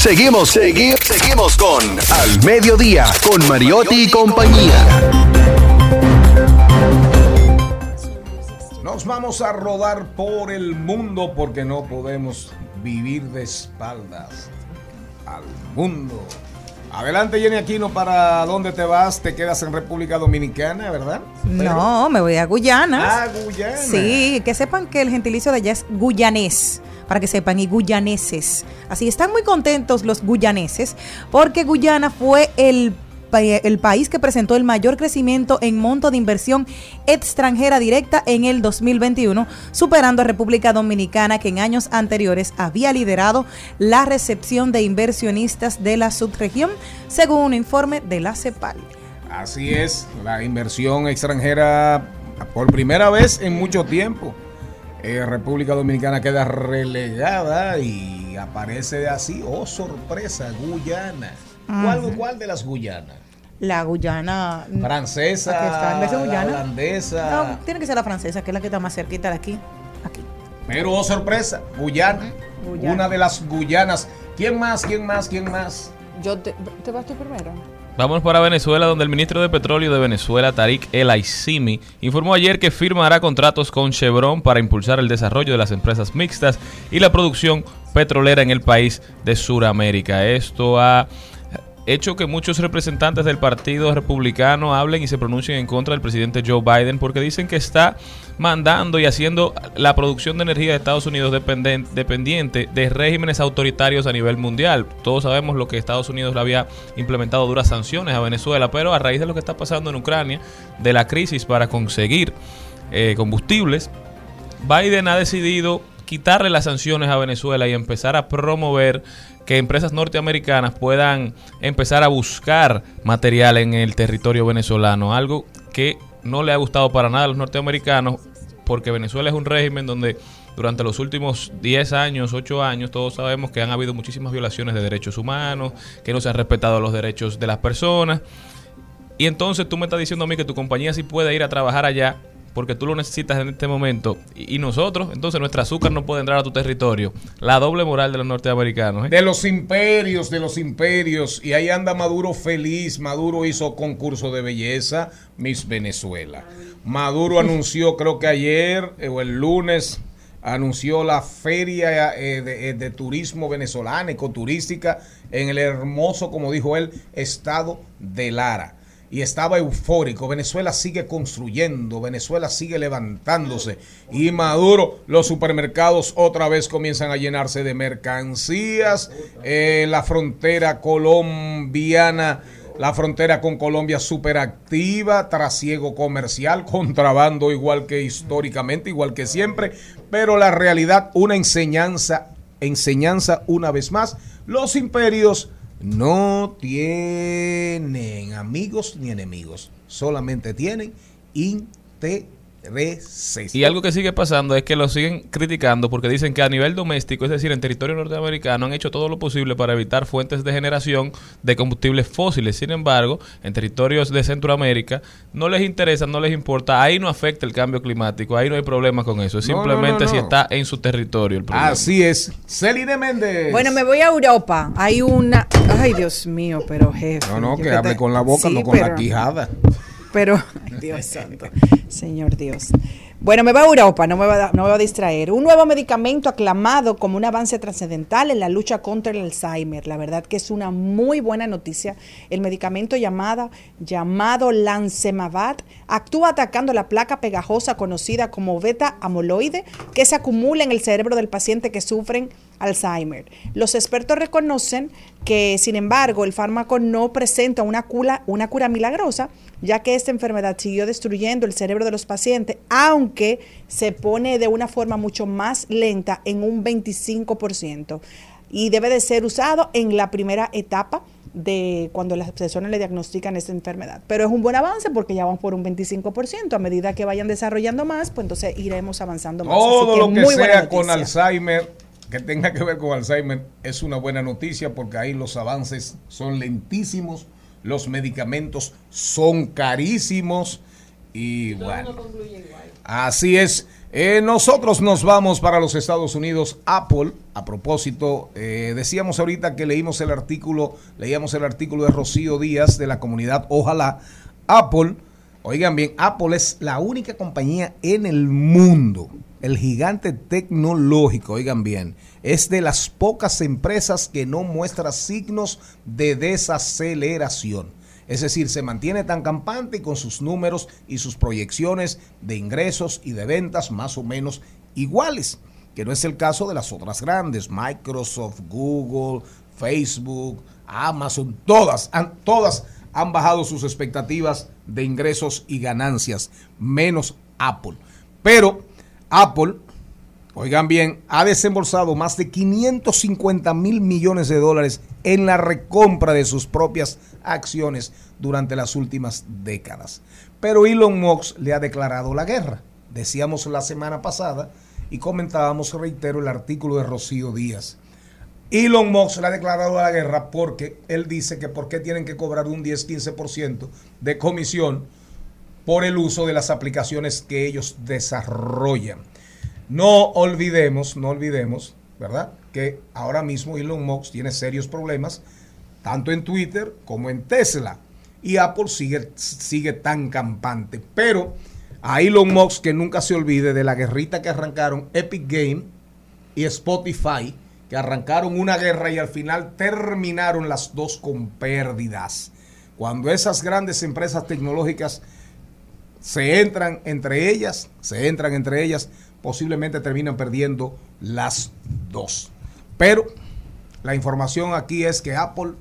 S6: Seguimos, seguimos, seguimos con Al Mediodía, con Mariotti y compañía.
S2: Nos vamos a rodar por el mundo porque no podemos vivir de espaldas al mundo. Adelante, Jenny Aquino, ¿para dónde te vas? ¿Te quedas en República Dominicana, verdad?
S4: No, me voy a Guyana.
S2: Ah, Guyana.
S4: Sí, que sepan que el gentilicio de allá es guyanés, para que sepan, y guyaneses. Así están muy contentos los guyaneses, porque Guyana fue el el país que presentó el mayor crecimiento en monto de inversión extranjera directa en el 2021, superando a República Dominicana que en años anteriores había liderado la recepción de inversionistas de la subregión, según un informe de la CEPAL.
S2: Así es, la inversión extranjera por primera vez en mucho tiempo. Eh, República Dominicana queda relegada y aparece así, oh sorpresa, Guyana. ¿Cuál, ¿Cuál de las Guyanas?
S4: La Guyana
S2: francesa,
S4: está, en Guyana.
S2: holandesa.
S4: No, tiene que ser la francesa, que es la que está más cerquita de aquí. Aquí.
S2: Pero oh, sorpresa, Guyana, una de las Guyanas. ¿Quién más? ¿Quién más? ¿Quién más?
S9: Yo te, te vas tú primero.
S3: Vamos para Venezuela, donde el ministro de Petróleo de Venezuela, Tariq El Aissimi, informó ayer que firmará contratos con Chevron para impulsar el desarrollo de las empresas mixtas y la producción petrolera en el país de Sudamérica. Esto ha hecho que muchos representantes del Partido Republicano hablen y se pronuncien en contra del presidente Joe Biden porque dicen que está mandando y haciendo la producción de energía de Estados Unidos dependiente de regímenes autoritarios a nivel mundial. Todos sabemos lo que Estados Unidos le había implementado duras sanciones a Venezuela, pero a raíz de lo que está pasando en Ucrania, de la crisis para conseguir eh, combustibles, Biden ha decidido quitarle las sanciones a Venezuela y empezar a promover que empresas norteamericanas puedan empezar a buscar material en el territorio venezolano, algo que no le ha gustado para nada a los norteamericanos, porque Venezuela es un régimen donde durante los últimos 10 años, 8 años, todos sabemos que han habido muchísimas violaciones de derechos humanos, que no se han respetado los derechos de las personas. Y entonces tú me estás diciendo a mí que tu compañía sí puede ir a trabajar allá porque tú lo necesitas en este momento y, nosotros, entonces nuestro azúcar no puede entrar a tu territorio. La doble moral de los norteamericanos.
S2: ¿eh? De los imperios, de los imperios. Y ahí anda Maduro feliz. Maduro hizo concurso de belleza, Miss Venezuela. Maduro anunció, creo que ayer eh, o el lunes, anunció la feria eh, de, de, turismo venezolana, ecoturística, en el hermoso, como dijo él, estado de Lara y estaba eufórico. Venezuela sigue construyendo, Venezuela sigue levantándose y Maduro, los supermercados otra vez comienzan a llenarse de mercancías. Eh, la frontera colombiana, la frontera con Colombia súper activa, trasiego comercial, [LAUGHS] contrabando igual que históricamente, igual que siempre, pero la realidad, una enseñanza, enseñanza una vez más, los imperios no tienen amigos ni enemigos, solamente tienen
S3: Y algo que sigue pasando es que lo siguen criticando porque dicen que a nivel doméstico, es decir, en territorio norteamericano, han hecho todo lo posible para evitar fuentes de generación de combustibles fósiles. Sin embargo, en territorios de Centroamérica no les interesa, no les importa. Ahí no afecta el cambio climático, ahí no hay problema con eso. Es simplemente si está en su territorio el
S2: problema. Así es. Celine Méndez.
S9: Bueno, me voy a Europa. Hay una. Ay, Dios mío, pero jefe.
S2: No, no, que hable con la boca, no con la quijada [LAUGHS]
S9: pero, Dios santo, Señor Dios. Bueno, me voy a Europa, no me voy a, no me voy a distraer. Un nuevo medicamento aclamado como un avance trascendental en la lucha contra el Alzheimer. La verdad que es una muy buena noticia. El medicamento llamado, llamado Lancemavat actúa atacando la placa pegajosa conocida como beta amoloide que se acumula en el cerebro del paciente que sufren Alzheimer. Los expertos reconocen que, sin embargo, el fármaco no presenta una cura, una cura milagrosa, ya que esta enfermedad siguió destruyendo el cerebro de los pacientes, aunque se pone de una forma mucho más lenta en un 25%. Y debe de ser usado en la primera etapa de cuando las personas le diagnostican esta enfermedad. Pero es un buen avance porque ya vamos por un 25%. A medida que vayan desarrollando más, pues entonces iremos avanzando más.
S2: Todo lo que sea con Alzheimer que tenga que ver con Alzheimer es una buena noticia porque ahí los avances son lentísimos, los medicamentos son carísimos Y bueno, así es. Eh, nosotros nos vamos para los Estados Unidos. Apple, a propósito, eh, decíamos ahorita que leímos el artículo, leíamos el artículo de Rocío Díaz de la comunidad Ojalá. Apple, oigan bien, Apple es la única compañía en el mundo, el gigante tecnológico, oigan bien, es de las pocas empresas que no muestra signos de desaceleración. Es decir, se mantiene tan campante con sus números y sus proyecciones de ingresos y de ventas más o menos iguales, que no es el caso de las otras grandes, Microsoft, Google, Facebook, Amazon, todas, han, todas han bajado sus expectativas de ingresos y ganancias, menos Apple. Pero Apple, oigan bien, ha desembolsado más de 550 mil millones de dólares en la recompra de sus propias acciones durante las últimas décadas. Pero Elon Musk le ha declarado la guerra. Decíamos la semana pasada y comentábamos, reitero, el artículo de Rocío Díaz. Elon Musk le ha declarado la guerra porque él dice que por qué tienen que cobrar un 10-15% de comisión por el uso de las aplicaciones que ellos desarrollan. No olvidemos, no olvidemos, ¿verdad? Que ahora mismo Elon Musk tiene serios problemas, tanto en Twitter como en Tesla y Apple sigue, sigue tan campante. Pero a Elon Musk que nunca se olvide de la guerrita que arrancaron Epic Game y Spotify, que arrancaron una guerra y al final terminaron las dos con pérdidas. Cuando esas grandes empresas tecnológicas se entran entre ellas, se entran entre ellas, posiblemente terminan perdiendo las dos. Pero la información aquí es que Apple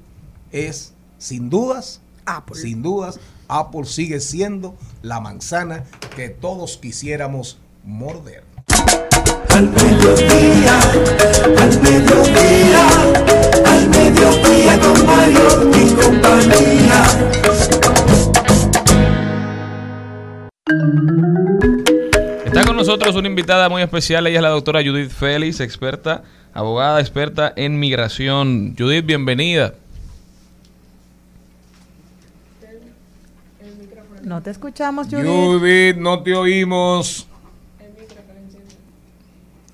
S2: es, sin dudas, Apple. Sin dudas, Apple sigue siendo la manzana que todos quisiéramos morder.
S1: Al mediodía, al mediodía, al mediodía con Mario y compañía.
S3: Con nosotros una invitada muy especial, ella es la doctora Judith Félix, experta, abogada experta en migración. Judith, bienvenida.
S4: No te escuchamos, Judith.
S2: Judith, no te oímos.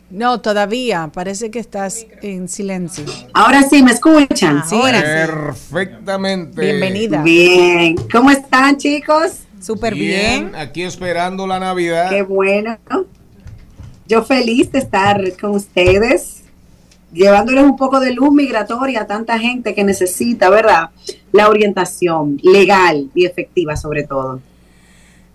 S9: No, todavía. Parece que estás en silencio.
S11: Ahora sí, ¿me escuchan?
S9: sí. Ahora
S2: Perfectamente.
S9: Bienvenida.
S11: Bien. ¿Cómo están, chicos?
S4: Súper bien.
S2: Aquí esperando la Navidad.
S11: Qué bueno. Yo feliz de estar con ustedes, llevándoles un poco de luz migratoria a tanta gente que necesita, ¿verdad? La orientación legal y efectiva sobre todo.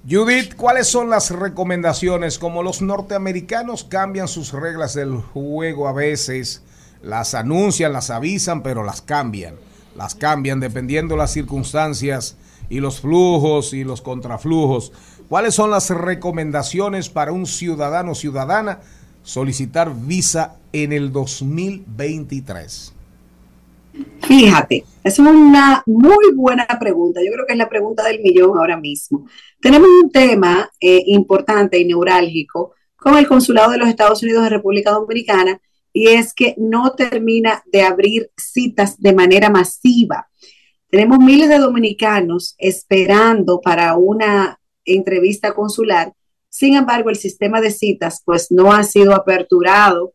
S2: Judith, ¿cuáles son las recomendaciones? Como los norteamericanos cambian sus reglas del juego a veces, las anuncian, las avisan, pero las cambian. Las cambian dependiendo las circunstancias y los flujos y los contraflujos. ¿Cuáles son las recomendaciones para un ciudadano o ciudadana solicitar visa en el 2023?
S11: Fíjate, es una muy buena pregunta. Yo creo que es la pregunta del millón ahora mismo. Tenemos un tema eh, importante y neurálgico con el Consulado de los Estados Unidos de República Dominicana y es que no termina de abrir citas de manera masiva. Tenemos miles de dominicanos esperando para una entrevista consular. Sin embargo, el sistema de citas pues no ha sido aperturado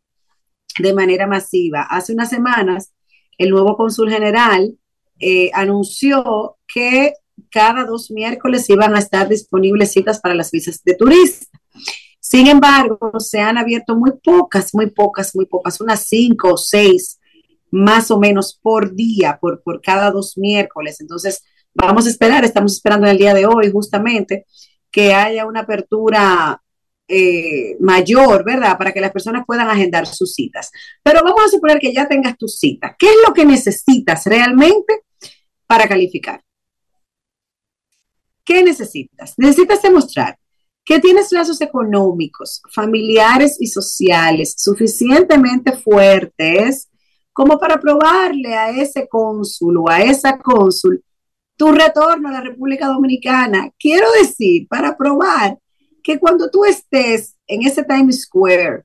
S11: de manera masiva. Hace unas semanas, el nuevo cónsul general eh, anunció que cada dos miércoles iban a estar disponibles citas para las visas de turista. Sin embargo, se han abierto muy pocas, muy pocas, muy pocas, unas cinco o seis más o menos por día, por, por cada dos miércoles. Entonces, vamos a esperar, estamos esperando en el día de hoy justamente que haya una apertura eh, mayor, ¿verdad? Para que las personas puedan agendar sus citas. Pero vamos a suponer que ya tengas tu cita. ¿Qué es lo que necesitas realmente para calificar? ¿Qué necesitas? Necesitas demostrar que tienes lazos económicos, familiares y sociales suficientemente fuertes como para probarle a ese cónsul o a esa cónsul tu retorno a la República Dominicana. Quiero decir, para probar que cuando tú estés en ese Times Square,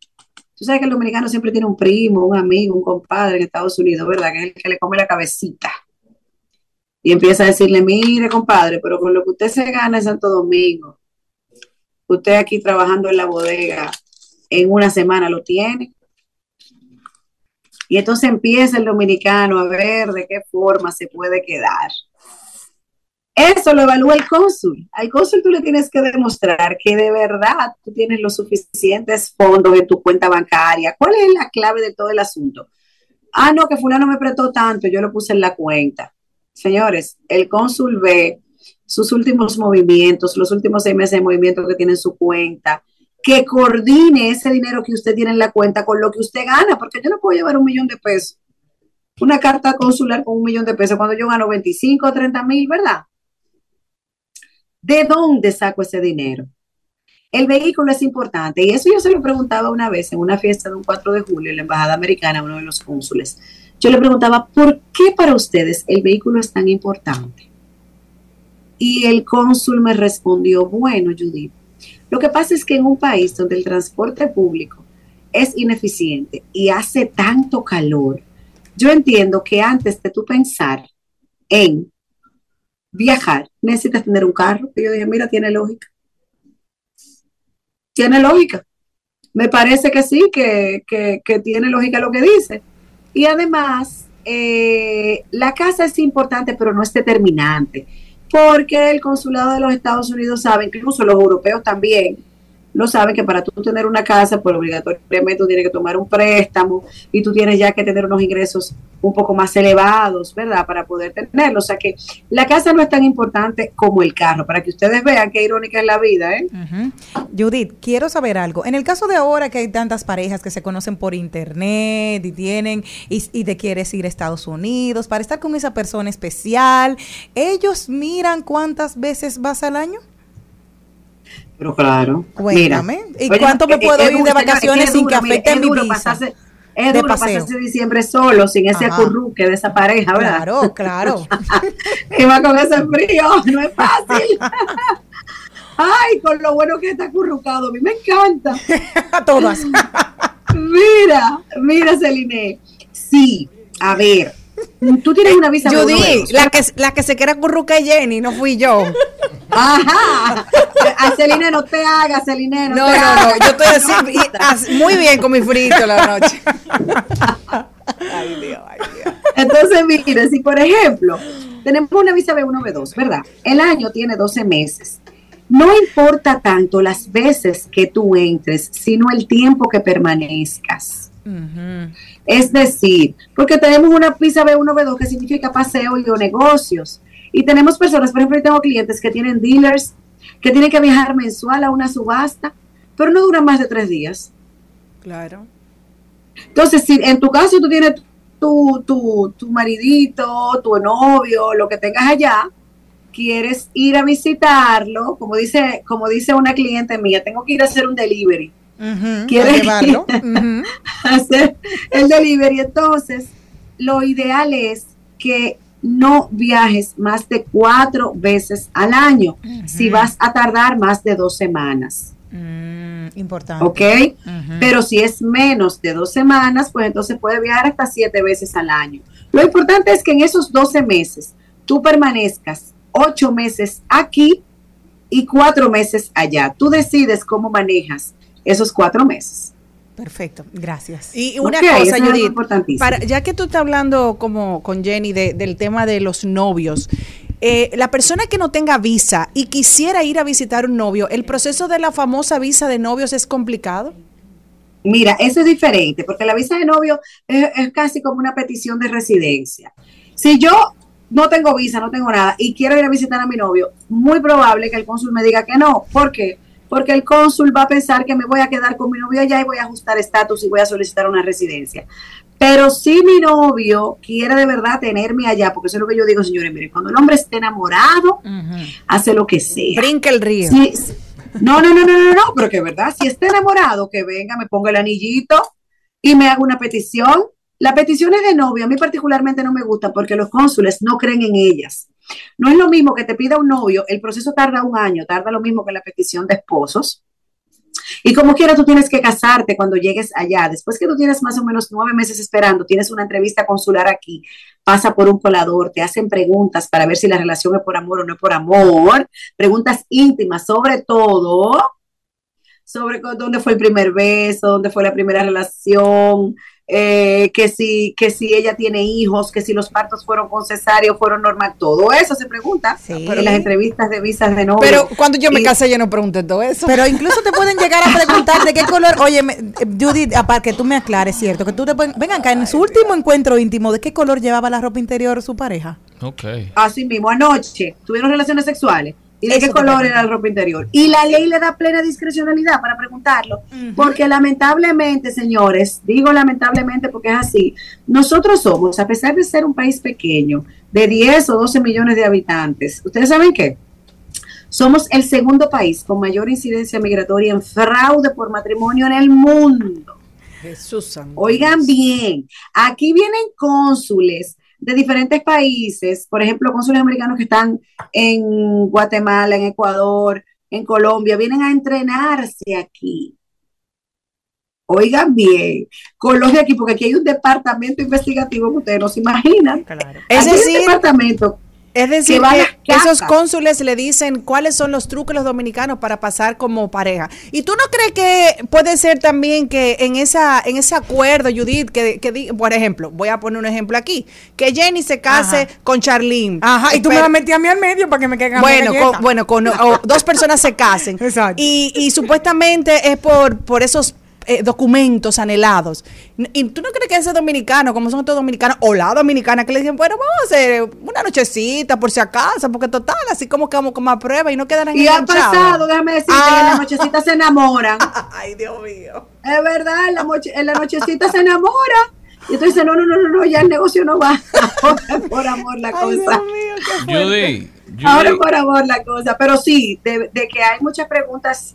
S11: tú sabes que el dominicano siempre tiene un primo, un amigo, un compadre en Estados Unidos, ¿verdad? Que es el que le come la cabecita. Y empieza a decirle, mire, compadre, pero con lo que usted se gana en Santo Domingo, usted aquí trabajando en la bodega, en una semana lo tiene. Y entonces empieza el dominicano a ver de qué forma se puede quedar. Eso lo evalúa el cónsul. Al cónsul tú le tienes que demostrar que de verdad tú tienes los suficientes fondos en tu cuenta bancaria. ¿Cuál es la clave de todo el asunto? Ah, no, que fulano me prestó tanto, yo lo puse en la cuenta. Señores, el cónsul ve sus últimos movimientos, los últimos seis meses de movimiento que tiene en su cuenta, que coordine ese dinero que usted tiene en la cuenta con lo que usted gana, porque yo no puedo llevar un millón de pesos, una carta consular con un millón de pesos cuando yo gano 25 o 30 mil, ¿verdad? ¿De dónde saco ese dinero? El vehículo es importante y eso yo se lo preguntaba una vez en una fiesta de un 4 de julio en la Embajada Americana, uno de los cónsules. Yo le preguntaba, ¿por qué para ustedes el vehículo es tan importante? Y el cónsul me respondió, bueno, Judith, lo que pasa es que en un país donde el transporte público es ineficiente y hace tanto calor, yo entiendo que antes de tú pensar en viajar, necesitas tener un carro. Y yo dije, mira, tiene lógica. Tiene lógica. Me parece que sí, que, tiene lógica lo que dice. Y además, eh, la casa es importante, pero no es determinante, porque el consulado de los Estados Unidos sabe, incluso los europeos también, lo saben que para tú tener una casa, pues obligatoriamente tú tienes que tomar un préstamo y tú tienes ya que tener unos ingresos un poco más elevados, ¿verdad? Para poder tenerlo. O sea que la casa no es tan importante como el carro, para que ustedes vean qué irónica es la vida, ¿eh?
S4: Judith, quiero saber algo. En el caso de ahora que hay tantas parejas que se conocen por internet y tienen, y, y te quieres ir a Estados Unidos para estar con esa persona especial, ¿ellos miran cuántas veces vas al año?
S11: Pero claro.
S4: Cuéntame. ¿Y cuánto me puedo ir de vacaciones sin que afecte mi vida? Pasarse,
S11: es de duro paseo. pasarse diciembre solo, sin ese acurruque de esa pareja, ¿verdad?
S4: Claro, claro. [LAUGHS]
S11: y con ese frío, no es fácil. [LAUGHS] Ay, con lo bueno que está acurrucado, a mí me encanta. [LAUGHS]
S4: A todas.
S11: mira, mira, Celine. Sí, a ver, Tú tienes una visa
S4: Judy, la que, la que se quiere curruca Jenny, no fui yo.
S11: Ajá. A Celine no te hagas, Celine.
S4: No, no, no, yo estoy así, muy bien con mi frito la noche.
S11: ay, Dios, ay, Dios. Entonces, mire, si por ejemplo, tenemos una visa B1, B2, ¿verdad? El año tiene 12 meses. No importa tanto las veces que tú entres, sino el tiempo que permanezcas. Es decir, porque tenemos una visa B1, B2 que significa paseo y o negocios. Y tenemos personas, por ejemplo, yo tengo clientes que tienen dealers, que tienen que viajar mensual a una subasta, pero no duran más de tres días.
S4: Claro.
S11: Entonces, si en tu caso tú tienes tu, tu, tu maridito, tu novio, lo que tengas allá, quieres ir a visitarlo, como dice, como dice una cliente mía, tengo que ir a hacer un delivery
S4: quiere llevarlo, [LAUGHS]
S11: hacer el delivery. Entonces, lo ideal es que no viajes más de cuatro veces al año si vas a tardar más de dos semanas.
S4: Mm, importante.
S11: ¿Ok? Pero si es menos de dos semanas, pues entonces puede viajar hasta siete veces al año. Lo importante es que en esos 12 meses tú permanezcas ocho meses aquí y cuatro meses allá. Tú decides cómo manejas esos cuatro meses.
S4: Perfecto, gracias. Y una cosa, Judith, para, ya que tú estás hablando como con Jenny del tema de los novios, eh, la persona que no tenga visa y quisiera ir a visitar un novio, ¿el proceso de la famosa visa de novios es complicado?
S11: Mira, eso es diferente, porque la visa de novio es, es casi como una petición de residencia. Si yo no tengo visa, no tengo nada y quiero ir a visitar a mi novio, muy probable que el cónsul me diga que no. ¿Por qué? Porque el cónsul va a pensar que me voy a quedar con mi novio allá y voy a ajustar estatus y voy a solicitar una residencia. Pero si mi novio quiere de verdad tenerme allá, porque eso es lo que yo digo, señores, miren, cuando el hombre esté enamorado, hace lo que sea.
S4: Brinca el río.
S11: no, no, no, no, no, no, pero que verdad, si está enamorado, que venga, me ponga el anillito y me haga una petición. Las peticiones de novio a mí particularmente no me gustan porque los cónsules no creen en ellas. No es lo mismo que te pida un novio, el proceso tarda un año, tarda lo mismo que la petición de esposos. Y como quiera, tú tienes que casarte cuando llegues allá. Después que tú tienes más o menos nueve meses esperando, tienes una entrevista consular aquí, pasa por un colador, te hacen preguntas para ver si la relación es por amor o no es por amor, preguntas íntimas sobre todo, sobre dónde fue el primer beso, dónde fue la primera relación, eh, que si que si ella tiene hijos, que si los partos fueron con cesárea fueron normal, todo eso se pregunta en las entrevistas de visas de novio.
S9: Pero cuando yo me casé yo no pregunté todo eso.
S4: Pero incluso te pueden llegar a preguntar de qué [LAUGHS] color, oye, Judith, para que tú me aclares, cierto, que tú te pueden, vengan acá en su último encuentro íntimo, ¿de qué color llevaba la ropa interior su pareja?
S3: Ok.
S11: Así mismo, anoche tuvieron relaciones sexuales y de qué color era la ropa interior. Y la ley le da plena discrecionalidad para preguntarlo, porque lamentablemente, señores, digo lamentablemente porque es así, nosotros somos, a pesar de ser un país pequeño, de 10 o 12 millones de habitantes, ¿ustedes saben qué? Somos el segundo país con mayor incidencia migratoria en fraude por matrimonio en el mundo.
S9: Jesús
S11: Oigan bien, aquí vienen cónsules de diferentes países, por ejemplo, cónsules americanos que están en Guatemala, en Ecuador, en Colombia, vienen a entrenarse aquí. Oigan bien, con los de aquí, porque aquí hay un departamento investigativo que ustedes no se imaginan.
S9: Claro. Es decir,
S11: departamento
S9: es decir, que, esos cónsules le dicen cuáles son los trucos los dominicanos para pasar como pareja. ¿Y tú no crees que puede ser también que en esa en ese acuerdo, Judith, que, que por ejemplo, voy a poner un ejemplo aquí, que Jenny se case con Charlene.
S4: Ajá, y tú me la metí a mí al medio para que me queden
S9: Bueno, con, bueno, con dos personas se casen. [LAUGHS]
S4: Exacto.
S9: Y, y supuestamente es por, por esos eh, documentos anhelados. ¿Y tú no crees que ese dominicano, como son todos dominicanos, o la dominicana, que le dicen, bueno, vamos a hacer una nochecita por si acaso, porque total, así como que vamos como a prueba y no quedan.
S11: Y ha pasado, déjame decirte, que en la ah. nochecita se enamoran. [LAUGHS]
S9: Ay, Dios mío.
S11: Es verdad, en la, en la nochecita se enamora. Y tú dices, no, no, no, no, no, ya el negocio no va. [LAUGHS] Ahora por amor la cosa. Dios mío,
S3: qué
S11: Ahora por amor la cosa. Pero sí, de, de que hay muchas preguntas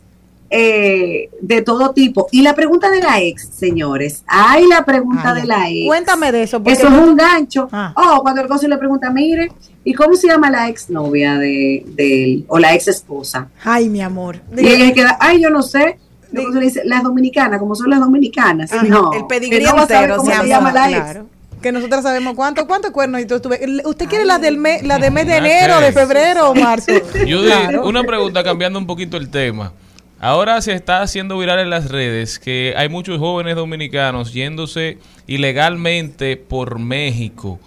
S11: eh, de todo tipo. Y la pregunta de la ex, señores. Hay la pregunta de la ex.
S4: Cuéntame de eso.
S11: Eso es un gancho. Ah. Oh, cuando el gozo le pregunta, mire, ¿y cómo se llama la ex novia de, él? O la ex esposa.
S4: Ay, mi amor.
S11: Y ella queda, ay, yo no sé. le dice, las dominicanas, como son las dominicanas. No,
S9: el pedigrí no entero,
S11: cómo se, llama la ex.
S4: que nosotros sabemos cuánto, cuántos cuernos y tú estuve. ¿Usted quiere la del mes, la de mes de enero, de febrero o marzo?
S3: Yo una pregunta cambiando un poquito el tema. Ahora se está haciendo viral en las redes que hay muchos jóvenes dominicanos yéndose ilegalmente por México.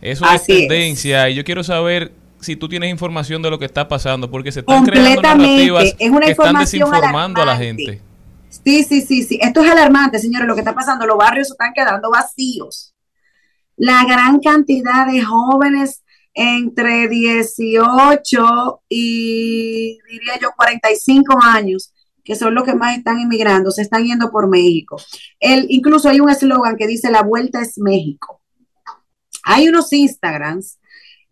S3: Eso es tendencia y yo quiero saber si tú tienes información de lo que está pasando porque se están creando narrativas que están desinformando a la gente.
S11: Sí, sí, sí, sí. Esto es alarmante, señores, lo que está pasando. Los barrios se están quedando vacíos. La gran cantidad de jóvenes entre 18 y diría yo 45 años, que son los que más están inmigrando, se están yendo por México. El, incluso hay un eslogan que dice la vuelta es México. Hay unos Instagrams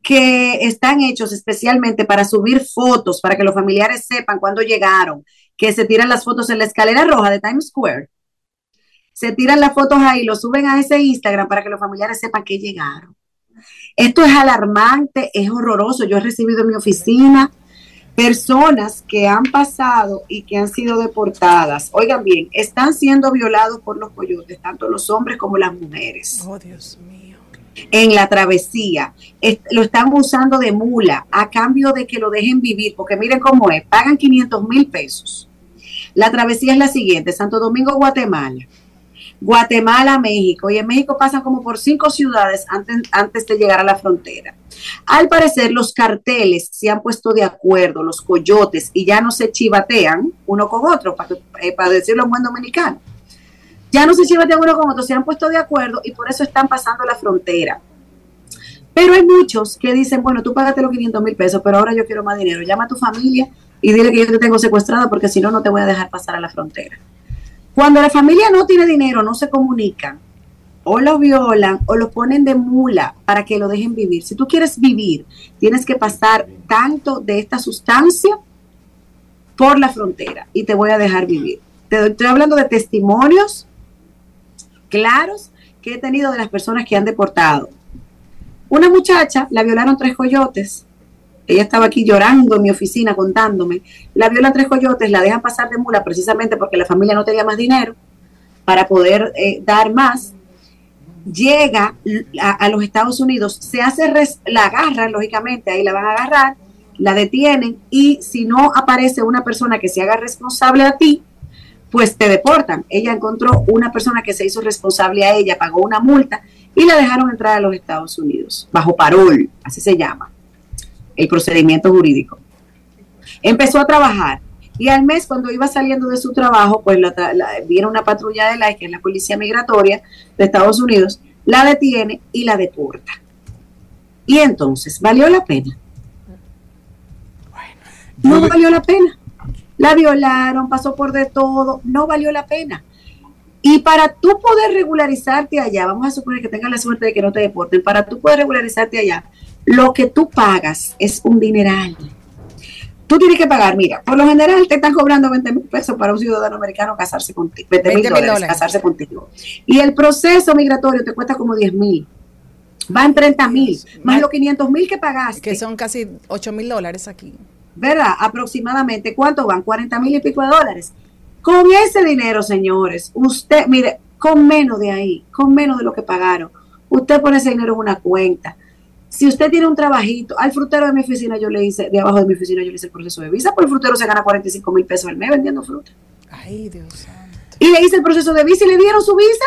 S11: que están hechos especialmente para subir fotos, para que los familiares sepan cuándo llegaron, que se tiran las fotos en la escalera roja de Times Square. Se tiran las fotos ahí, lo suben a ese Instagram para que los familiares sepan que llegaron. Esto es alarmante, es horroroso. Yo he recibido en mi oficina personas que han pasado y que han sido deportadas. Oigan bien, están siendo violados por los coyotes, tanto los hombres como las mujeres.
S4: Oh, Dios mío.
S11: En la travesía, lo están usando de mula a cambio de que lo dejen vivir, porque miren cómo es, pagan 500 mil pesos. La travesía es la siguiente, Santo Domingo, Guatemala. Guatemala, México. Y en México pasan como por cinco ciudades antes, de llegar a la frontera. Al parecer, los carteles se han puesto de acuerdo, los coyotes, y ya no se chivatean uno con otro, para, eh, para decirlo en buen dominicano. Ya no se chivatean uno con otro, se han puesto de acuerdo y por eso están pasando la frontera. Pero hay muchos que dicen, bueno, tú pagaste los 500 mil pesos, pero ahora yo quiero más dinero. Llama a tu familia y dile que yo te tengo secuestrado porque si no, no te voy a dejar pasar a la frontera. Cuando la familia no tiene dinero, no se comunican, o los violan o los ponen de mula para que lo dejen vivir. Si tú quieres vivir, tienes que pasar tanto de esta sustancia por la frontera y te voy a dejar vivir. Te estoy hablando de testimonios claros que he tenido de las personas que han deportado. Una muchacha la violaron tres coyotes ella estaba aquí llorando en mi oficina contándome. La violan tres coyotes, la dejan pasar de mula precisamente porque la familia no tenía más dinero para poder eh, dar más. Llega a, los Estados Unidos, se hace, la agarran, lógicamente, ahí la van a agarrar, la detienen y si no aparece una persona que se haga responsable a ti, pues te deportan. Ella encontró una persona que se hizo responsable a ella, pagó una multa y la dejaron entrar a los Estados Unidos, bajo parol, así se llama, el procedimiento jurídico. Empezó a trabajar y al mes, cuando iba saliendo de su trabajo, pues la, vieron una patrulla de la que es la Policía Migratoria de Estados Unidos, la detiene y la deporta. Y entonces, ¿valió la pena? No valió la pena. La violaron, pasó por de todo, no valió la pena. Y para tú poder regularizarte allá, vamos a suponer que tengas la suerte de que no te deporten, para tú poder regularizarte allá, lo que tú pagas es un dineral. Tú tienes que pagar, mira, por lo general te están cobrando 20 mil pesos para un ciudadano americano casarse contigo, 20 mil dólares, casarse contigo. Y el proceso migratorio te cuesta como 10 mil. Van 30 mil, más los 500 mil que pagaste.
S9: Que son casi 8 mil dólares aquí.
S11: ¿Verdad? Aproximadamente. ¿Cuánto van? 40 mil y pico de dólares. Con ese dinero, señores, usted, mire, con menos de ahí, con menos de lo que pagaron, usted pone ese dinero en una cuenta. Si usted tiene un trabajito, al frutero de mi oficina yo le hice, de abajo de mi oficina yo le hice el proceso de visa, por el frutero se gana 45 mil pesos al mes vendiendo fruta.
S9: Ay, Dios santo.
S11: Y le hice el proceso de visa y le dieron su visa.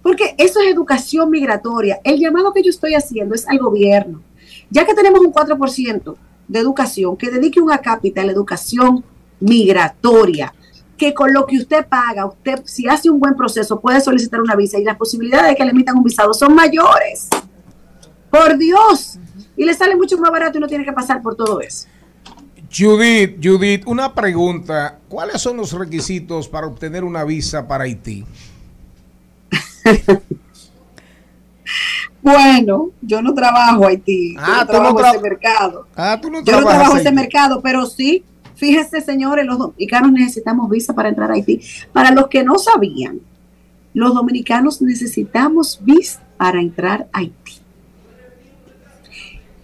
S11: Porque eso es educación migratoria. El llamado que yo estoy haciendo es al gobierno. Ya que tenemos un 4% de educación, que dedique una cápita a la educación migratoria que con lo que usted paga, usted si hace un buen proceso puede solicitar una visa y las posibilidades de que le emitan un visado son mayores. Por Dios. Y le sale mucho más barato y no tiene que pasar por todo eso.
S2: Judith, Judith, una pregunta. ¿Cuáles son los requisitos para obtener una visa para Haití? [LAUGHS]
S11: bueno, yo no trabajo Haití. Ah, yo no trabajo ese mercado.
S2: Ah, tú no
S11: yo no trabajo ese mercado, pero sí Fíjese, señores, los dominicanos necesitamos visa para entrar a Haití. Para los que no sabían, los dominicanos necesitamos visa para entrar a Haití.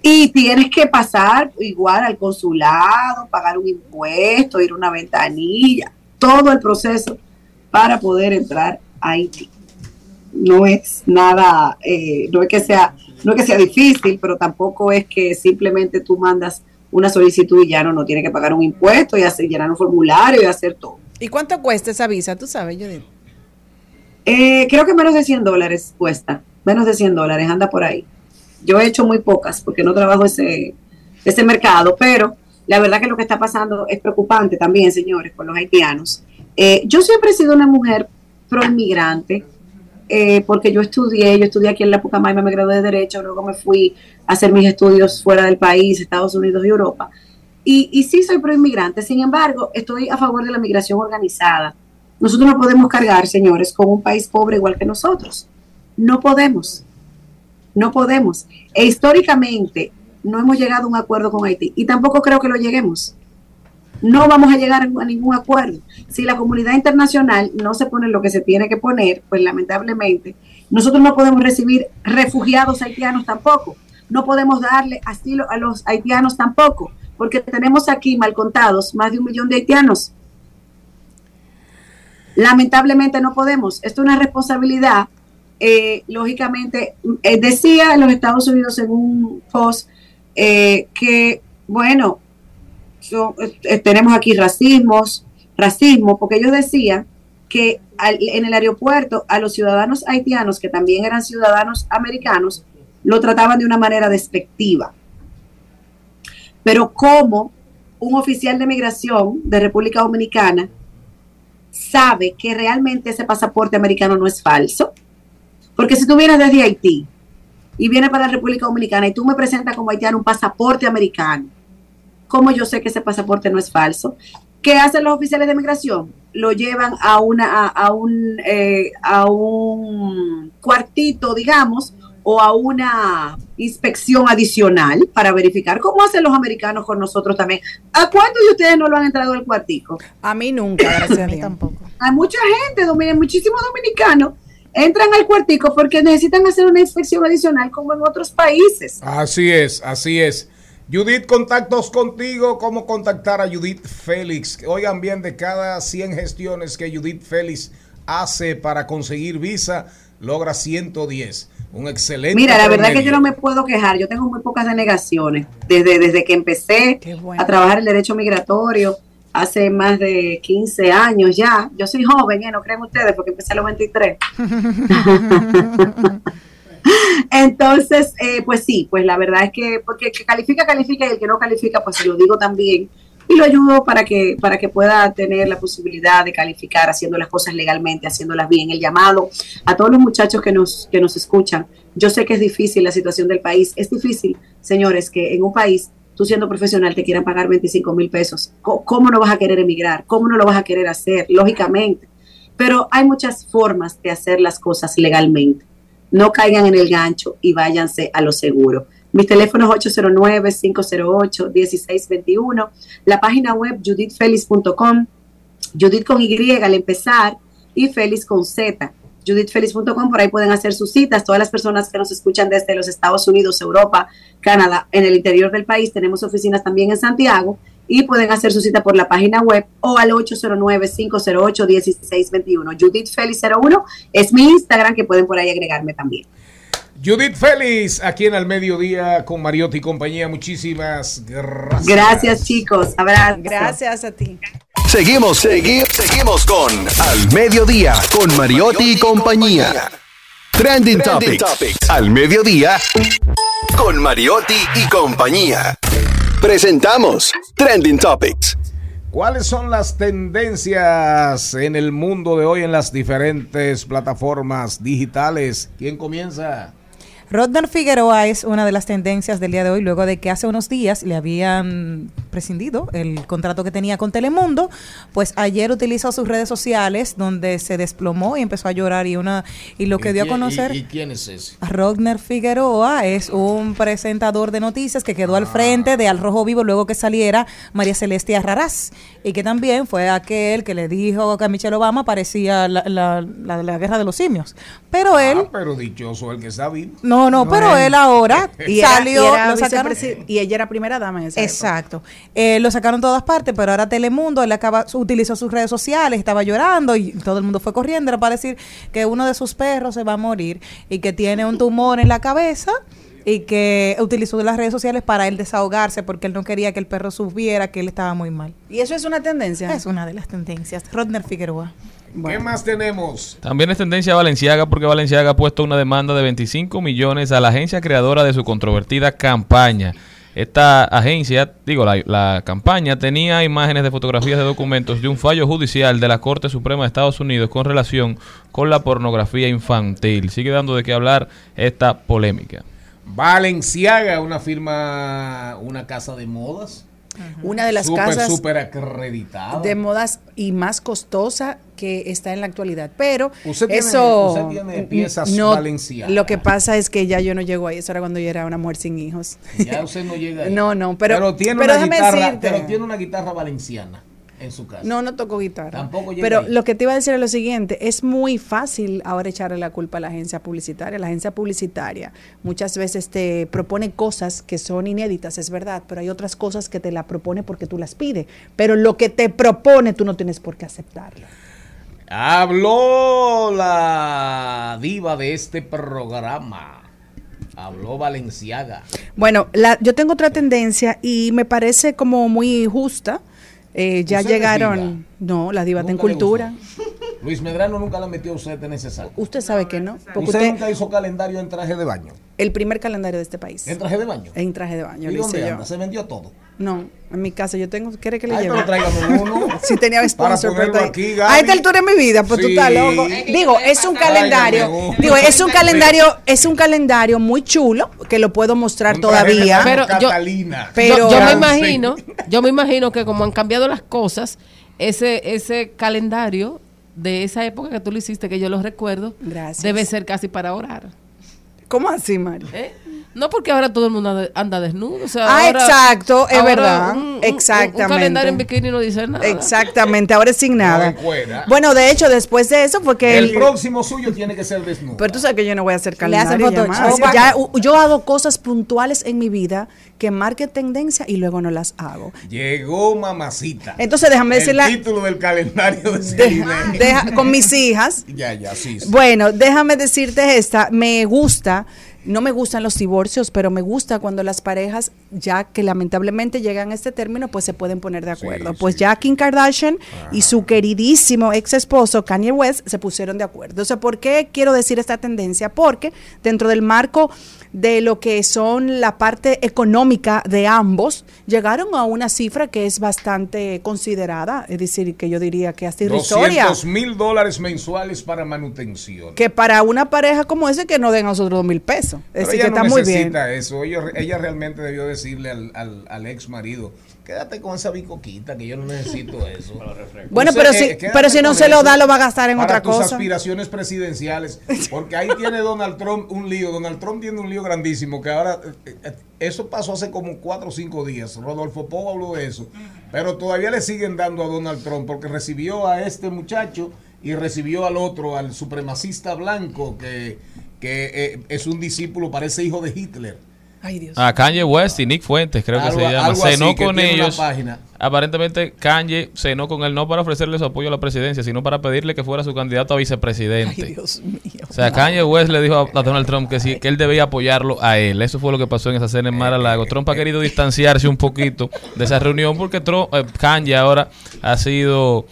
S11: Y tienes que pasar igual al consulado, pagar un impuesto, ir a una ventanilla, todo el proceso para poder entrar a Haití. No es nada, eh, no es que sea, no es que sea difícil, pero tampoco es que simplemente tú mandas una solicitud y ya no, no tiene que pagar un impuesto y hacer, llenar un formulario y hacer todo.
S9: ¿Y cuánto cuesta esa visa? ¿Tú sabes, Judith?
S11: Eh, creo que menos de 100 dólares cuesta. Menos de 100 dólares, anda por ahí. Yo he hecho muy pocas porque no trabajo ese, ese mercado, pero la verdad que lo que está pasando es preocupante también, señores, con los haitianos. Eh, yo siempre he sido una mujer pro inmigrante, eh, porque yo estudié, yo estudié aquí en la Pucamaima, me gradué de Derecho, luego me fui a hacer mis estudios fuera del país, Estados Unidos y Europa. Y, sí soy pro-inmigrante, sin embargo, estoy a favor de la migración organizada. Nosotros no podemos cargar, señores, con un país pobre igual que nosotros. No podemos. No podemos. E históricamente no hemos llegado a un acuerdo con Haití y tampoco creo que lo lleguemos no vamos a llegar a ningún acuerdo. Si la comunidad internacional no se pone lo que se tiene que poner, pues lamentablemente nosotros no podemos recibir refugiados haitianos tampoco. No podemos darle asilo a los haitianos tampoco, porque tenemos aquí mal contados más de un millón de haitianos. Lamentablemente no podemos. Esto es una responsabilidad. Eh, lógicamente, eh, decía en los Estados Unidos un post eh, que, bueno, tenemos aquí racismos, racismo, porque ellos decían que en el aeropuerto a los ciudadanos haitianos, que también eran ciudadanos americanos, lo trataban de una manera despectiva. Pero ¿cómo un oficial de migración de República Dominicana sabe que realmente ese pasaporte americano no es falso? Porque si tú vienes desde Haití y vienes para la República Dominicana y tú me presentas como haitiano un pasaporte americano, ¿Cómo yo sé que ese pasaporte no es falso? ¿Qué hacen los oficiales de migración? Lo llevan a, una, a, un, eh, a un cuartito, digamos, o a una inspección adicional para verificar cómo hacen los americanos con nosotros también. ¿A cuántos de ustedes no lo han entrado al cuartico?
S9: A mí nunca, gracias a, mí tampoco.
S11: Hay mucha gente, muchísimos dominicanos entran al cuartico porque necesitan hacer una inspección adicional como en otros países.
S2: Así es, así es. Judith, contactos contigo. ¿Cómo contactar a Judith Félix? Oigan bien, de cada 100 gestiones que Judith Félix hace para conseguir visa, logra 110. Un excelente.
S11: Mira, la verdad que yo no me puedo quejar. Yo tengo muy pocas denegaciones. Desde, desde que empecé a trabajar el derecho migratorio, hace más de 15 años ya. Yo soy joven, ¿eh? no creen ustedes, porque empecé a los 23. [LAUGHS] Entonces, eh, pues sí, pues la verdad es que, porque el que califica, califica y el que no califica, pues se lo digo también. Y lo ayudo para que, para que pueda tener la posibilidad de calificar haciendo las cosas legalmente, haciéndolas bien. El llamado a todos los muchachos que nos, que nos escuchan. Yo sé que es difícil la situación del país. Es difícil, señores, que en un país tú siendo profesional te quieran pagar 25 mil pesos. ¿Cómo no vas a querer emigrar? ¿Cómo no lo vas a querer hacer? Lógicamente. Pero hay muchas formas de hacer las cosas legalmente. No caigan en el gancho y váyanse a lo seguro. Mis teléfonos 809-508-1621. La página web judithfelix.com. Judith con Y al empezar y Félix con Z judithfelix.com, por ahí pueden hacer sus citas. Todas las personas que nos escuchan desde los Estados Unidos, Europa, Canadá, en el interior del país, tenemos oficinas también en Santiago y pueden hacer su cita por la página web o al 809-508-1621. Judith Félix 01 es mi Instagram que pueden por ahí agregarme también.
S2: Judith Félix, aquí en Al Mediodía con Mariotti y compañía. Muchísimas gracias.
S11: Gracias, chicos. Abrazo.
S9: Gracias a ti.
S6: Seguimos, seguimos, seguimos con Al Mediodía con Mariotti y compañía. Trending, Topics. Al Mediodía con Mariotti y compañía. Presentamos Trending Topics.
S2: ¿Cuáles son las tendencias en el mundo de hoy en las diferentes plataformas digitales? ¿Quién comienza?
S4: Rodner Figueroa es una de las tendencias del día de hoy, luego de que hace unos días le habían prescindido el contrato que tenía con Telemundo, pues ayer utilizó sus redes sociales donde se desplomó y empezó a llorar y una y lo que dio a conocer.
S2: ¿Y, quién es ese?
S4: Rodner Figueroa es un presentador de noticias que quedó al frente de Al Rojo Vivo luego que saliera María Celestia Raraz y que también fue aquel que le dijo que a Michelle Obama parecía la, la, la, guerra de los simios. Pero él.
S2: Ah, pero dichoso el que está
S4: No, no, pero él ahora [LAUGHS] y salió.
S9: y, ella era primera dama en esa
S4: Exacto. Eh, lo sacaron todas partes, pero ahora Telemundo, él acaba, utilizó sus redes sociales, estaba llorando y todo el mundo fue corriendo. Era para decir que uno de sus perros se va a morir y que tiene un tumor en la cabeza y que utilizó las redes sociales para él desahogarse porque él no quería que el perro supiera que él estaba muy mal.
S9: ¿Y eso es una tendencia?
S4: Es una de las tendencias. Rodner Figueroa.
S2: ¿Qué más tenemos?
S3: También es tendencia Valenciaga porque Valenciaga ha puesto una demanda de 25 millones a la agencia creadora de su controvertida campaña. Esta agencia, digo, la, la, campaña tenía imágenes de fotografías de documentos de un fallo judicial de la Corte Suprema de Estados Unidos con relación con la pornografía infantil. Sigue dando de qué hablar esta polémica.
S2: Valenciaga, una firma, una casa de modas
S9: una de las casas
S2: super acreditada.
S9: de modas y más costosa que está en la actualidad. Pero eso
S2: no,
S9: Lo que pasa es que ya yo no llego ahí. Eso era cuando yo era una mujer sin hijos.
S2: Ya usted no llega ahí.
S9: no, no, pero,
S2: pero tiene, una guitarra, pero tiene una guitarra valenciana en su casa.
S9: No, no tocó guitarra. Pero lo que te iba a decir es lo siguiente, es muy fácil ahora echarle la culpa a la agencia publicitaria. La agencia publicitaria muchas veces te propone cosas que son inéditas, es verdad, pero hay otras cosas que te la propone porque tú las pides. Pero lo que te propone tú no tienes por qué aceptarlo.
S2: Habló la diva de este programa. Habló Valenciaga.
S9: Bueno, la, yo tengo otra tendencia y me parece como muy justa eh, ya llegaron. No, la diva en cultura.
S2: Luis Medrano nunca la metió a usted en ese saco.
S9: Usted sabe que no.
S2: usted, nunca hizo calendario en traje de baño.
S9: El primer calendario de este país.
S2: ¿En traje de baño?
S9: En traje de baño.
S2: ¿Y dónde anda? ¿Se vendió todo?
S9: No, en mi casa yo tengo. ¿Quiere que le
S2: Ay,
S9: lleve?
S2: Pero uno. [LAUGHS]
S9: si tenía sponsor.
S2: Para pero aquí,
S9: Ahí está el tour en mi vida, pues tú estás loco. Digo, es un calendario. digo, es un calendario, es un calendario muy chulo que lo puedo mostrar todavía.
S12: Pero yo, pero yo me imagino, yo me imagino que como han cambiado las cosas, ese ese calendario de esa época que tú lo hiciste, que yo lo recuerdo, debe ser casi para orar.
S9: ¿Cómo así, Mario?
S12: ¿Eh? No porque ahora todo el mundo anda desnudo. O sea,
S9: ah, exacto, es verdad. Exactamente.
S12: Un, calendario en bikini no dice nada.
S9: Exactamente, ahora es sin nada. bueno, de hecho, después de eso fue que...
S2: El, próximo suyo tiene que ser desnudo.
S9: Pero tú sabes que yo no voy a hacer calendario. Ya, yo hago cosas puntuales en mi vida que marquen tendencia y luego no las hago.
S2: Llegó mamacita.
S9: Entonces déjame decirle...
S2: El título del calendario de,
S9: Con mis hijas.
S2: Ya, ya, sí.
S9: Bueno, déjame decirte esta. Me gusta no me gustan los divorcios, pero me gusta cuando las parejas, ya que lamentablemente llegan a este término, pues se pueden poner de acuerdo. pues ya Kim Kardashian y su queridísimo ex esposo Kanye West se pusieron de acuerdo. O sea, ¿por qué quiero decir esta tendencia? Porque dentro del marco de lo que son la parte económica de ambos, llegaron a una cifra que es bastante considerada, es decir, que yo diría que hasta irrisoria.
S2: 200 mil dólares mensuales para manutención.
S9: Que para una pareja como ese que no den a nosotros dos mil pesos. Es decir, que está muy bien.
S2: eso. Ella, ella realmente debió decirle al, al, al ex marido, quédate con esa bicoquita que yo no necesito [LAUGHS] eso.
S9: bueno, pero si, pero si no se lo da, lo va a gastar en otra tus cosa.
S2: aspiraciones presidenciales. Porque ahí tiene Donald Trump un lío. Donald Trump tiene un lío grandísimo que ahora, eh, eh, eso pasó hace como cuatro o cinco días. Rodolfo Pogo habló de eso. Pero todavía le siguen dando a Donald Trump porque recibió a este muchacho y recibió al otro, al supremacista blanco que, que eh, es un discípulo, parece hijo de Hitler.
S3: A Kanye West y Nick Fuentes, creo que se llama. Cenó con ellos. Aparentemente, Kanye cenó con él no para ofrecerle su apoyo a la presidencia, sino para pedirle que fuera su candidato a vicepresidente. O sea, Kanye West le dijo a, Donald Trump que sí, que él debía apoyarlo a él. Eso fue lo que pasó en esa cena en Mar-a-Lago. Trump ha querido distanciarse un poquito de esa reunión porque Trump, eh, Kanye ahora ha sido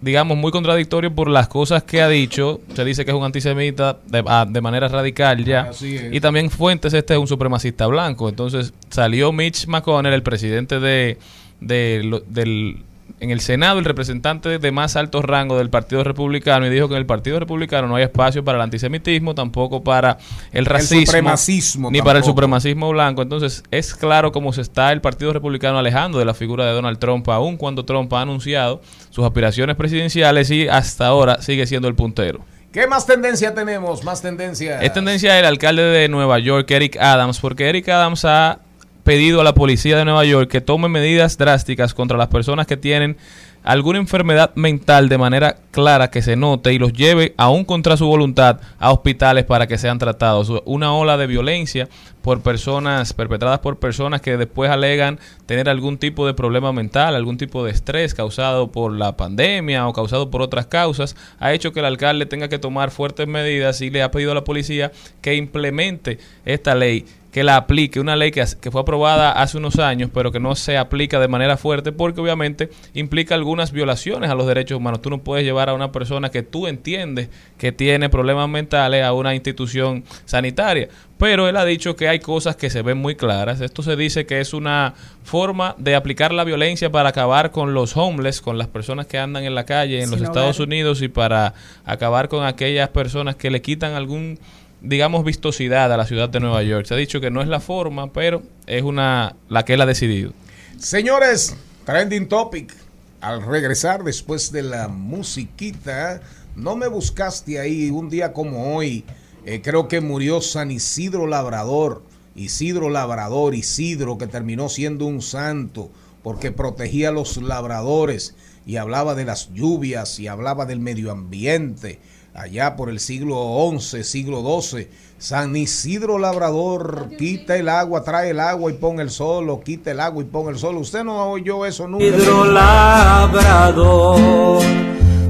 S3: digamos, muy contradictorio por las cosas que ha dicho. Se dice que es un antisemita de, ah, manera radical ya. Y también Fuentes, este es un supremacista blanco. Entonces salió Mitch McConnell, el presidente de, de del en el Senado el representante de más alto rango del Partido Republicano y dijo que en el Partido Republicano no hay espacio para el antisemitismo, tampoco para el racismo, ni para el supremacismo blanco. Entonces es claro cómo se está el Partido Republicano alejando de la figura de Donald Trump, aun cuando Trump ha anunciado sus aspiraciones presidenciales y hasta ahora sigue siendo el puntero.
S2: ¿Qué más tendencia tenemos? Más tendencia.
S3: Es tendencia el alcalde de Nueva York, Eric Adams, porque Eric Adams ha pedido a la policía de Nueva York que tome medidas drásticas contra las personas que tienen alguna enfermedad mental de manera clara que se note y los lleve aún contra su voluntad a hospitales para que sean tratados. Una ola de violencia por personas perpetradas por personas que después alegan tener algún tipo de problema mental, algún tipo de estrés causado por la pandemia o causado por otras causas, ha hecho que el alcalde tenga que tomar fuertes medidas y le ha pedido a la policía que implemente esta ley que la aplique, una ley que, que, fue aprobada hace unos años, pero que no se aplica de manera fuerte porque obviamente implica algunas violaciones a los derechos humanos. Tú no puedes llevar a una persona que tú entiendes que tiene problemas mentales a una institución sanitaria. Pero él ha dicho que hay cosas que se ven muy claras. Esto se dice que es una forma de aplicar la violencia para acabar con los homeless, con las personas que andan en la calle en los Estados Unidos y para acabar con aquellas personas que le quitan algún digamos, vistosidad a la ciudad de Nueva York. Se ha dicho que no es la forma, pero es una la que él ha decidido.
S2: Señores, trending topic. Al regresar después de la musiquita, no me buscaste ahí un día como hoy. Eh, creo que murió San Isidro Labrador. Isidro Labrador, Isidro, que terminó siendo un santo porque protegía a los labradores y hablaba de las lluvias y hablaba del medio ambiente allá por el siglo XI, siglo XII. San Isidro Labrador, quita el agua, trae el agua y pon el sol, o quita el agua y pon el sol. Usted no oyó eso nunca.
S1: Isidro Labrador,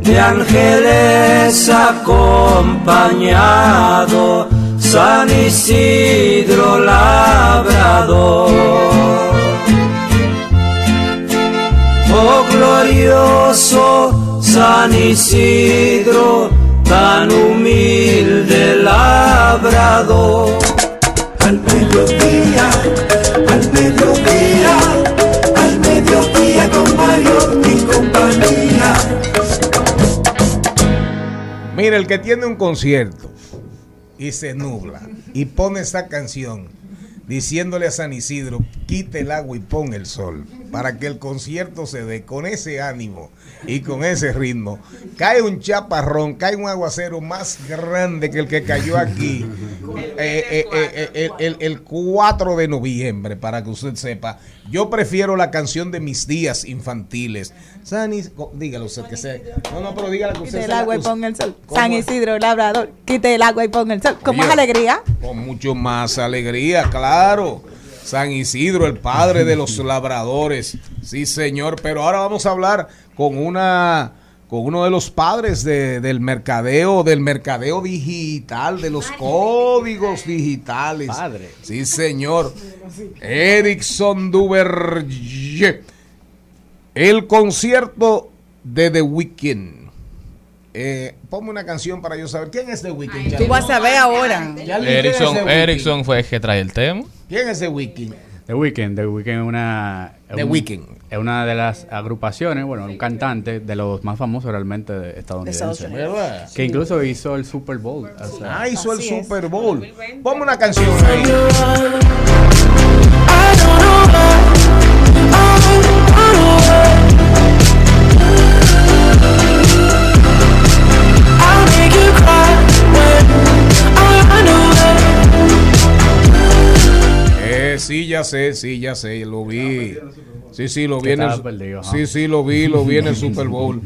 S1: de ángeles acompañado, San Isidro Labrador. Oh glorioso San Isidro, tan humilde labrador. Al mediodía, al mediodía, al mediodía con Mario y compañía.
S2: Mira, el que tiene un concierto y se nubla y pone esta canción diciéndole a San Isidro, quite el agua y pon el sol, para que el concierto se dé con ese ánimo y con ese ritmo. Cae un chaparrón, cae un aguacero más grande que el que cayó aquí [LAUGHS] eh, eh, eh, el, 4 de noviembre, para que usted sepa. Yo prefiero la canción de mis días infantiles. San Isidro, dígalo usted que sea. No, no, pero dígalo
S4: usted. Quite el agua y pon el sol. San Isidro, labrador, quite el agua y pon el sol. ¿Con más alegría?
S2: Con mucho más alegría, claro. San Isidro, el padre de los labradores. Sí, señor. Pero ahora vamos a hablar con una con uno de los padres del mercadeo, del mercadeo digital, de los códigos digitales. Padre. Sí, señor. Erickson Duverger. El concierto de The Weeknd. Eh, ponme una canción para yo saber quién es The Weeknd.
S4: Tú vas a ver ahora.
S3: Erickson, fue el que trae el tema.
S2: ¿Quién es The Weeknd?
S13: The Weeknd, The Weeknd es una, es una de las agrupaciones, bueno, un cantante de los más famosos realmente estadounidenses. que incluso hizo el Super Bowl.
S2: ah, hizo el Super Bowl. Ponme una canción ahí. Sí, ya sé, sí, ya sé, lo vi. Sí, sí, lo vi en el, Sí, sí, lo vi, lo vi en el [LAUGHS] Super Bowl.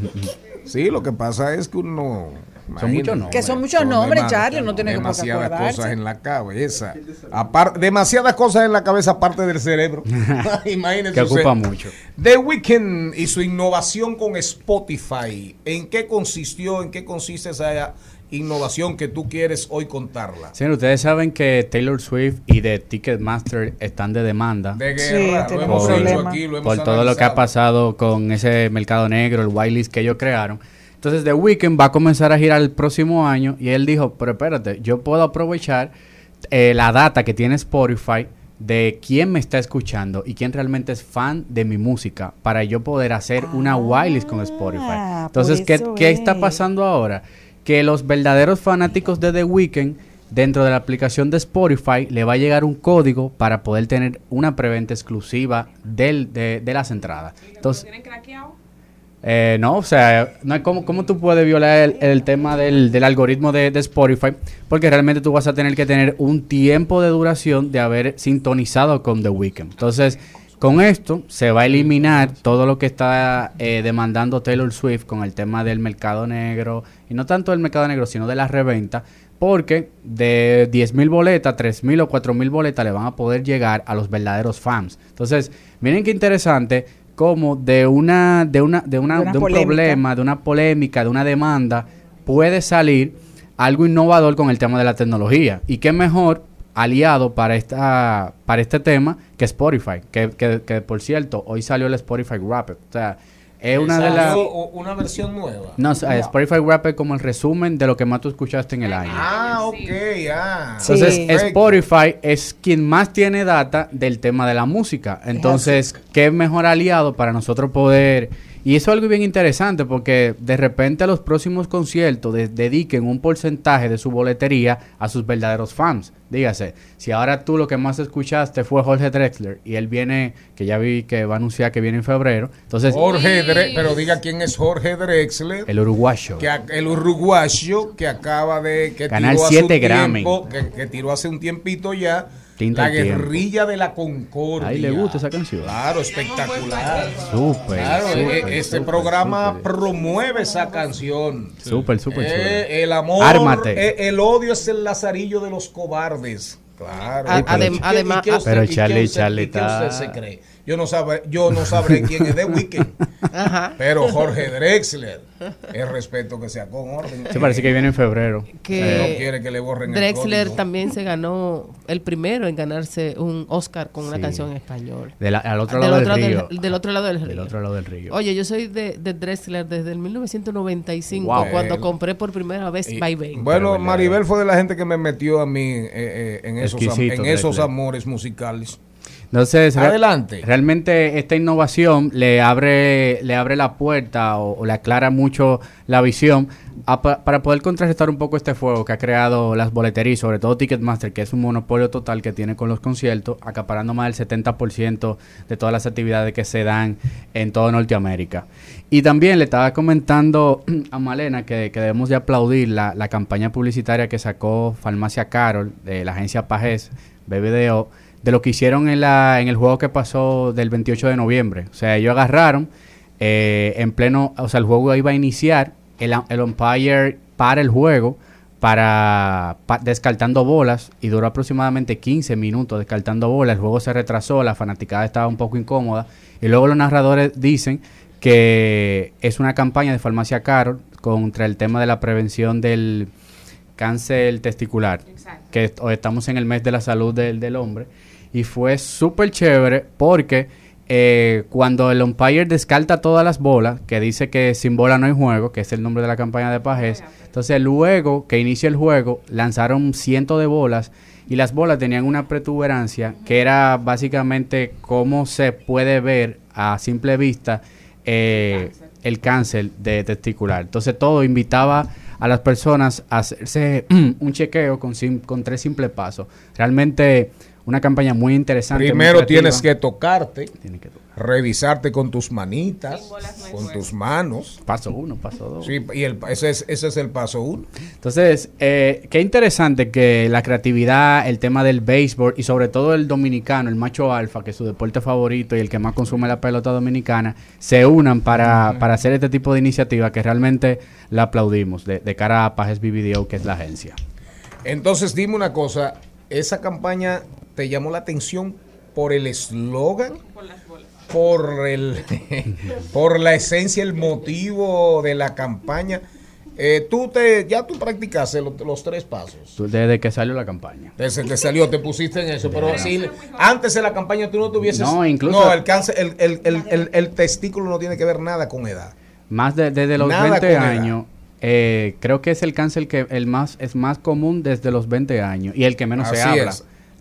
S2: Sí, lo que pasa es que uno
S4: son muchos nombres. Que son muchos nombres, Charlie, no tiene
S2: demasiadas cosas en la cabeza. Aparte, demasiadas cosas en la cabeza aparte del cerebro. [LAUGHS] [LAUGHS]
S13: Imagínense. Que ocupa mucho.
S2: The Weeknd y su innovación con Spotify. ¿En qué consistió? ¿En qué consiste esa innovación que tú quieres hoy contarla.
S13: Sí, ustedes saben que Taylor Swift y de Ticketmaster están de demanda.
S2: De guerra,
S13: lo hemos por, aquí, lo hemos Por todo lo que ha pasado con ese mercado negro, el whitelist que ellos crearon. Entonces, The Weeknd va a comenzar a girar el próximo año y él dijo, pero espérate, yo puedo aprovechar eh, la data que tiene Spotify de quién me está escuchando y quién realmente es fan de mi música para yo poder hacer una whitelist con Spotify. Ah, Entonces, ¿qué, ¿qué está pasando ahora? Que los verdaderos fanáticos de The Weeknd dentro de la aplicación de Spotify le va a llegar un código para poder tener una preventa exclusiva del, de, las entradas. Entonces, ¿Tienen craqueado? Eh, no, o sea, no hay cómo, cómo tú puedes violar el, tema del, del algoritmo de, de, Spotify, porque realmente tú vas a tener que tener un tiempo de duración de haber sintonizado con The Weeknd. Entonces, con esto se va a eliminar todo lo que está eh, demandando Taylor Swift con el tema del mercado negro, y no tanto del mercado negro, sino de la reventa, porque de 10.000 boletas, 3.000 o 4.000 boletas le van a poder llegar a los verdaderos fans. Entonces, miren qué interesante cómo de una de una de una de, un problema, de una polémica, de una demanda puede salir algo innovador con el tema de la tecnología. Y qué mejor aliado para esta para este tema que Spotify, que, que, por cierto, hoy salió el Spotify Rapid. O sea, es una de las
S2: una versión nueva.
S13: No, Spotify Rapid es como el resumen de lo que más tú escuchaste en el año.
S2: Ah, ok, ah.
S13: Entonces, Spotify es quien más tiene data del tema de la música. Entonces, qué mejor aliado para nosotros poder y eso es algo bien interesante porque de repente a los próximos conciertos dediquen un porcentaje de su boletería a sus verdaderos fans. Dígase, si ahora tú lo que más escuchaste fue Jorge Drexler y él viene, que ya vi que va a anunciar que viene en febrero, entonces...
S2: Jorge Drexler, pero diga quién es Jorge Drexler.
S13: El uruguayo.
S2: Que, el uruguayo que acaba de... Que
S13: Ganar 7 Grammy.
S2: que tiró hace un tiempito ya la guerrilla de la concordia.
S13: Ahí le gusta esa canción.
S2: Claro, espectacular.
S13: Súper.
S2: Claro, e- este programa promueve esa canción.
S13: Súper, súper.
S2: Eh, el amor,
S13: Ármate.
S2: Eh, el odio es el lazarillo de los cobardes. Claro.
S4: además,
S13: pero Charlie, Charlie está...
S2: usted se cree? Yo no, sabe, yo no sabré quién es The Weeknd. [LAUGHS] Pero Jorge Drexler, el respeto que sea con orden.
S13: Se parece que viene en febrero.
S4: Que
S2: no quiere que le borren
S4: Drexler también se ganó el primero en ganarse un Oscar con una canción en español.
S13: al otro lado del, río.
S4: Del, otro lado del río.
S13: Del otro lado del río.
S4: Oye, yo soy de, de Drexler desde el 1995, cuando compré por primera vez Bye
S2: Bueno, Maribel fue de la gente que me metió a mí eh, eh, en, esos, en esos amores musicales.
S13: Entonces, Adelante. realmente esta innovación le abre, le abre la puerta o, le aclara mucho la visión para poder contrarrestar un poco este fuego que ha creado las boleterías, sobre todo Ticketmaster, que es un monopolio total que tiene con los conciertos, acaparando más del 70% de todas las actividades que se dan en toda Norteamérica. Y también le estaba comentando [CLEARS THROAT] a Malena que, debemos de aplaudir la, la campaña publicitaria que sacó Farmacia Carol de la agencia Pajes, BBDO, de lo que hicieron en, la, en el juego que pasó del 28 de noviembre. O sea, ellos agarraron eh, en pleno, o sea, el juego iba a iniciar, el, el umpire para el juego para, descartando bolas y duró aproximadamente 15 minutos descartando bolas. El juego se retrasó, la fanaticada estaba un poco incómoda y luego los narradores dicen que es una campaña de Farmacia Carol contra el tema de la prevención del cáncer testicular, que hoy estamos en el mes de la salud del, del hombre, y fue súper chévere porque eh, cuando el umpire descarta todas las bolas, que dice que sin bola no hay juego, que es el nombre de la campaña de Pajés, entonces luego que inicia el juego, lanzaron cientos de bolas y las bolas tenían una protuberancia que era básicamente cómo se puede ver a simple vista eh, el cáncer de testicular. Entonces todo invitaba a las personas a hacerse [CLEARS THROAT] un chequeo con, con tres simples pasos. Realmente una campaña muy interesante.
S2: Primero tienes que tocarte, revisarte con tus manitas, con tus manos.
S13: Paso uno, paso dos.
S2: Sí, y el, ese, es, ese es el paso uno.
S13: Entonces, eh, qué interesante que la creatividad, el tema del béisbol y sobre todo el dominicano, el macho alfa, que es su deporte favorito y el que más consume la pelota dominicana, se unan para, para hacer este tipo de iniciativa que realmente la aplaudimos de, de cara a Pajes BBDO, que es la agencia.
S2: Entonces, dime una cosa, esa campaña te llamó la atención por el eslogan, por, el, [LAUGHS] por la esencia, el motivo de la campaña. Eh, tú te, ya tú practicaste los, tres pasos.
S13: Desde que salió la campaña.
S2: Desde que salió, te pusiste en eso. Pero si antes de la campaña tú no tuvieses.
S13: No, incluso.
S2: No, el, cáncer, el, el, el, el, testículo no tiene que ver nada con edad.
S13: Más de, desde los 20 años. Eh, creo que es el cáncer que el más es más común desde los 20 años y el que menos se habla.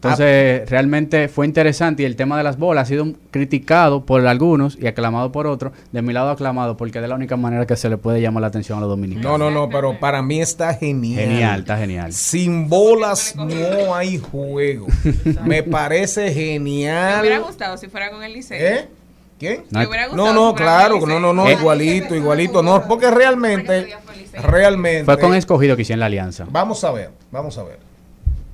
S13: Entonces, realmente fue interesante y el tema de las bolas ha sido criticado por algunos y aclamado por otros. De mi lado, aclamado porque es de la única manera que se le puede llamar la atención a los dominicanos.
S2: No, no, no, pero para mí está genial.
S13: Genial, está genial.
S2: Sin bolas no hay juego. Me parece genial. Me
S5: hubiera gustado si fuera con el liceo.
S2: ¿Eh? ¿Quién? No, no, claro, no, no, no, igualito, igualito, no, porque realmente, realmente.
S13: Fue con escogido que hicieron la alianza.
S2: Vamos a ver, vamos a ver.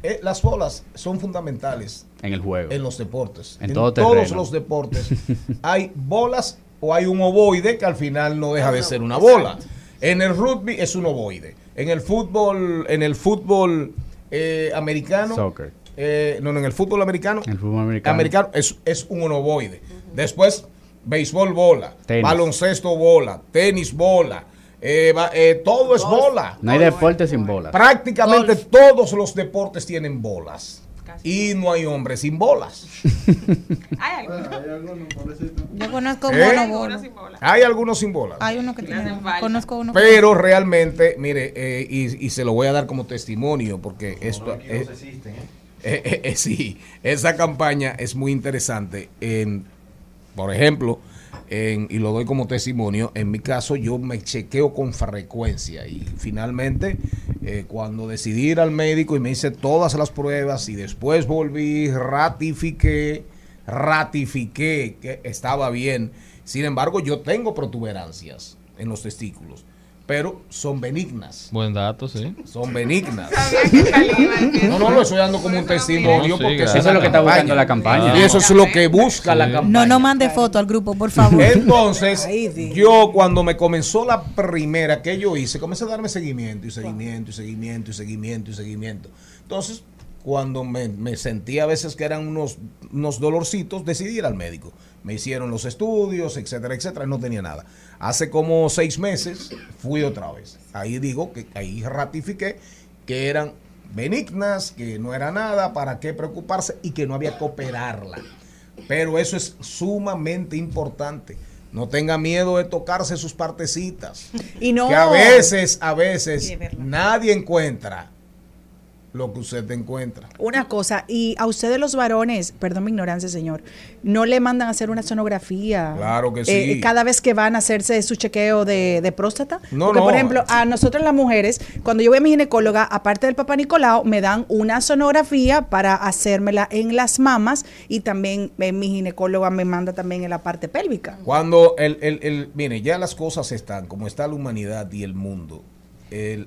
S2: Eh, las bolas son fundamentales
S13: en el juego,
S2: en los deportes. En, todos los deportes [LAUGHS] hay bolas o hay un ovoide que al final no deja de ser una bola. En el rugby es un ovoide. En el fútbol, en el fútbol eh, americano,
S13: Soccer.
S2: Eh, no, en el fútbol americano,
S13: el fútbol americano,
S2: es, es, un ovoide. Después, béisbol bola, baloncesto bola, tenis bola, eh, eh, todo es bola.
S13: No hay deporte sin bolas.
S2: Prácticamente todos los deportes tienen bolas. Y no hay hombres sin bolas. [LAUGHS]
S4: ¿Hay algunos? Yo conozco ¿Eh?
S2: sin bolas. Hay algunos sin bolas.
S4: Hay uno que tiene. Conozco uno.
S2: Pero realmente, mire, eh, y, se lo voy a dar como testimonio porque esto. [LAUGHS] sí, esa campaña es muy interesante. En, por ejemplo, y lo doy como testimonio, en mi caso yo me chequeo con frecuencia y finalmente eh, cuando decidí ir al médico y me hice todas las pruebas y después volví, ratifiqué, ratifiqué que estaba bien. Sin embargo, yo tengo protuberancias en los testículos pero son benignas.
S3: Buen dato, sí.
S2: Son benignas. no, no, lo estoy dando como un testimonio porque
S13: eso es lo que está buscando la campaña.
S2: Y eso es lo que busca la campaña.
S4: No, no mande foto al grupo, por favor.
S2: Entonces, yo cuando me comenzó la primera que yo hice, comencé a darme seguimiento y seguimiento y seguimiento y seguimiento y seguimiento. Entonces, cuando me, me sentí a veces que eran unos, unos dolorcitos, decidí ir al médico. Me hicieron los estudios, etcétera, etcétera, no tenía nada. Hace como seis meses fui otra vez. Ahí digo que ahí ratifiqué que eran benignas, que no era nada, para qué preocuparse y que no había que operarla. Pero eso es sumamente importante. No tenga miedo de tocarse sus partecitas.
S4: Y no.
S2: Que a veces, a veces, nadie encuentra lo que usted encuentra.
S9: Una cosa, y a ustedes los varones, perdón mi ignorancia, señor, ¿no le mandan a hacer una sonografía?
S2: Claro que eh,
S9: sí. cada vez que van a hacerse su chequeo de, próstata. No, Porque, por ejemplo, a nosotros las mujeres, cuando yo voy a mi ginecóloga, aparte del papá Nicolau, me dan una sonografía para hacérmela en las mamas y también eh, mi ginecóloga me manda también en la parte pélvica.
S2: Cuando el, el, el, mire, ya las cosas están, como está la humanidad y el mundo,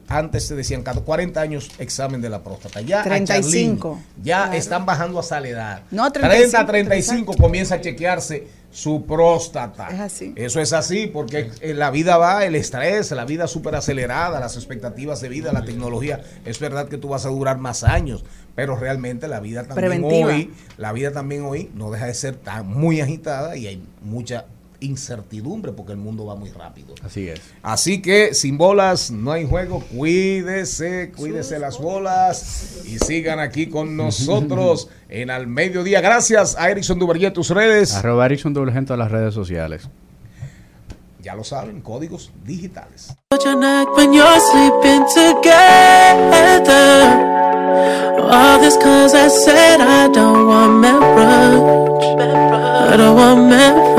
S2: antes se decían cada 40 años examen de la próstata. Ya
S9: 35.
S2: ya están bajando a saledad. No, 30, 35 comienza a chequearse su próstata.
S9: Es así.
S2: Eso es así porque la vida va, el estrés, la vida súper acelerada, las expectativas de vida, la tecnología. Es verdad que tú vas a durar más años, pero realmente la vida también hoy, la vida también hoy no deja de ser tan muy agitada y hay mucha incertidumbre porque el mundo va muy rápido.
S13: Así es.
S2: Así que sin bolas no hay juego. Cuídese, cuídese las bolas y sigan aquí con [LAUGHS] nosotros en Al Mediodía. Gracias a Erickson Duvergé, tus redes.
S13: Arroba Erickson en todas las redes sociales.
S2: Ya lo saben, códigos digitales. All this cause I said I don't want marriage. I don't want marriage.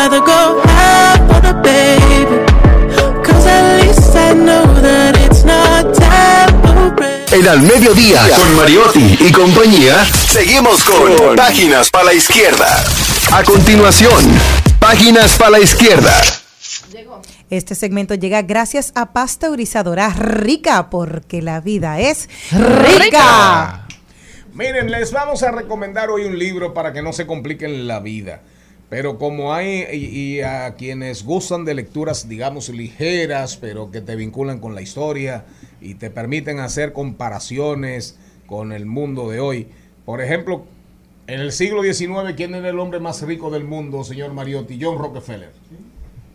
S2: I'd rather go out for the baby. Cause at least I know that it's not temporary. En al mediodía, con Mariotti y compañía, seguimos con Páginas para la Izquierda. A continuación, Páginas para la Izquierda.
S4: Este segmento llega gracias a Pasteurizadora Rica, porque la vida es rica.
S2: Miren, les vamos a recomendar hoy un libro para que no se compliquen la vida. Pero como hay y, a quienes gustan de lecturas, digamos, ligeras, pero que te vinculan con la historia y te permiten hacer comparaciones con el mundo de hoy. Por ejemplo, en el siglo XIX, ¿quién era el hombre más rico del mundo, señor Mariotti? John Rockefeller.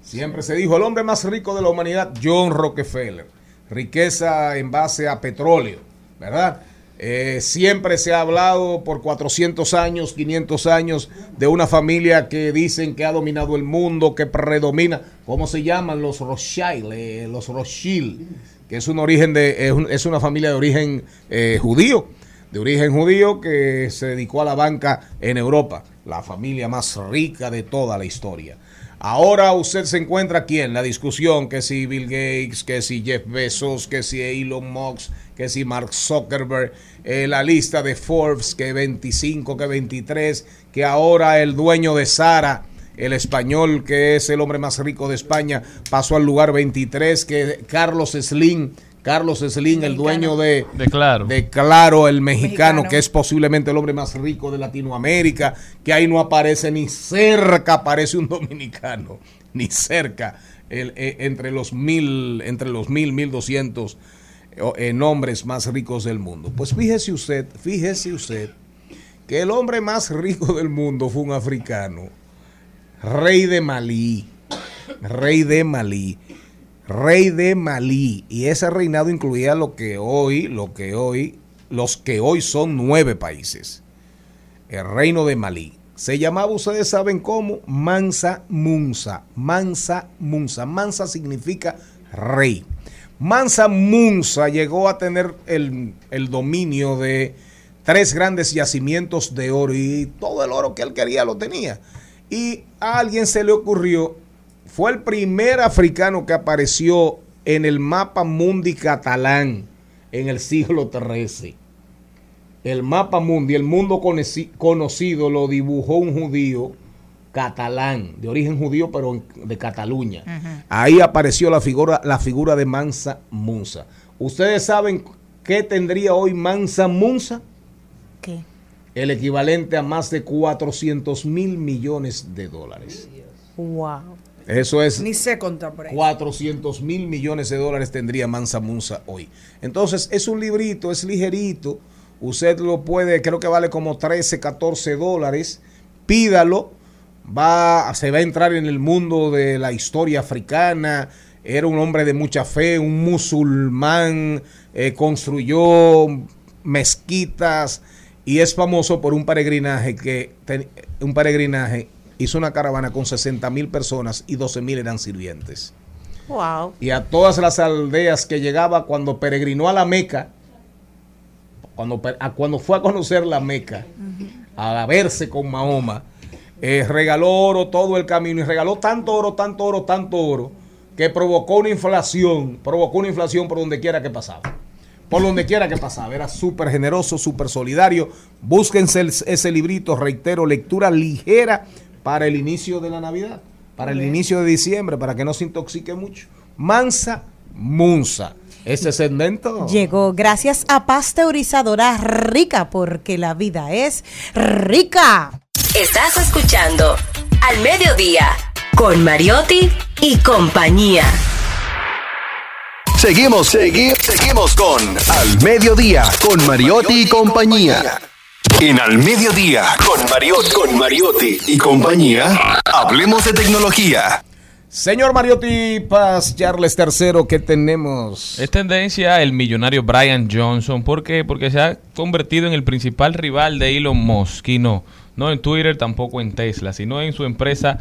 S2: Siempre se dijo el hombre más rico de la humanidad, John Rockefeller. Riqueza en base a petróleo, ¿verdad? Eh, siempre se ha hablado por 400 años, 500 años de una familia que dicen que ha dominado el mundo, que predomina. ¿Cómo se llaman los Rothschild? Eh, los Rothschild, que es un origen de, es, una familia de origen eh, judío, de origen judío que se dedicó a la banca en Europa, la familia más rica de toda la historia. Ahora usted se encuentra aquí en la discusión que si Bill Gates, que si Jeff Bezos, que si Elon Musk, que si Mark Zuckerberg, eh, la lista de Forbes, que 25, que 23, que ahora el dueño de Sara, el español que es el hombre más rico de España, pasó al lugar 23, que Carlos Slim Carlos Slim, el dueño de,
S3: Claro.
S2: de Claro, el mexicano, que es posiblemente el hombre más rico de Latinoamérica, que ahí no aparece ni cerca, aparece un [LAUGHS] dominicano, ni cerca, el, eh, entre los mil, entre los mil, mil doscientos eh, nombres más ricos del mundo. Pues fíjese usted, fíjese usted, que el hombre más rico del mundo fue un africano, rey de Malí, rey de Malí rey de Malí. Y ese reinado incluía lo que hoy, lo que hoy, los que hoy son nueve países. El reino de Malí. Se llamaba, ustedes saben cómo, Mansa Munsa. Mansa Munsa. Mansa significa rey. Mansa Munsa llegó a tener el, el dominio de tres grandes yacimientos de oro y todo el oro que él quería lo tenía. Y a alguien se le ocurrió fue el primer africano que apareció en el mapa mundi catalán en el siglo XIII. El mapa mundi, el mundo conocido, lo dibujó un judío catalán, de origen judío, pero de Cataluña. Ahí apareció la figura, la figura de Mansa Munza. ¿Ustedes saben qué tendría hoy Mansa Munza?
S4: ¿Qué?
S2: El equivalente a más de 400 mil millones de dólares.
S4: Wow.
S2: Eso es.
S9: Ni se contar por ahí.
S2: 400 mil millones de dólares tendría Mansa Munza hoy. Entonces, es un librito, es ligerito. Usted lo puede, creo que vale como 13, 14 dólares. Pídalo. Va, se va a entrar en el mundo de la historia africana. Era un hombre de mucha fe, un musulmán. Eh, construyó mezquitas y es famoso por un peregrinaje que un peregrinaje hizo una caravana con 60 mil personas y 12 mil eran sirvientes.
S4: Wow.
S2: Y a todas las aldeas que llegaba cuando peregrinó a la Meca, cuando, cuando fue a conocer la Meca, a verse con Mahoma, eh, regaló oro todo el camino y regaló tanto oro, tanto oro, tanto oro, que provocó una inflación, provocó una inflación por donde quiera que pasaba. Por donde quiera que pasaba. Era súper generoso, súper solidario. Búsquense ese librito, reitero, lectura ligera para el inicio de la Navidad, para el inicio de diciembre, para que no se intoxique mucho. Mansa Munza. Ese segmento
S4: llegó gracias a pasteurizadora rica, porque la vida es rica.
S10: Estás escuchando Al Mediodía con Mariotti y compañía.
S6: Seguimos, seguimos, seguimos con Al Mediodía con Mariotti y compañía. En Al Mediodía, con Mariotti, con Mariotti y compañía, hablemos de tecnología.
S2: Señor Mariotti Paz, Charles III, ¿qué tenemos?
S3: Es tendencia el millonario Brian Johnson. ¿Por qué? Porque se ha convertido en el principal rival de Elon Musk. Y no, no en Twitter, tampoco en Tesla, sino en su empresa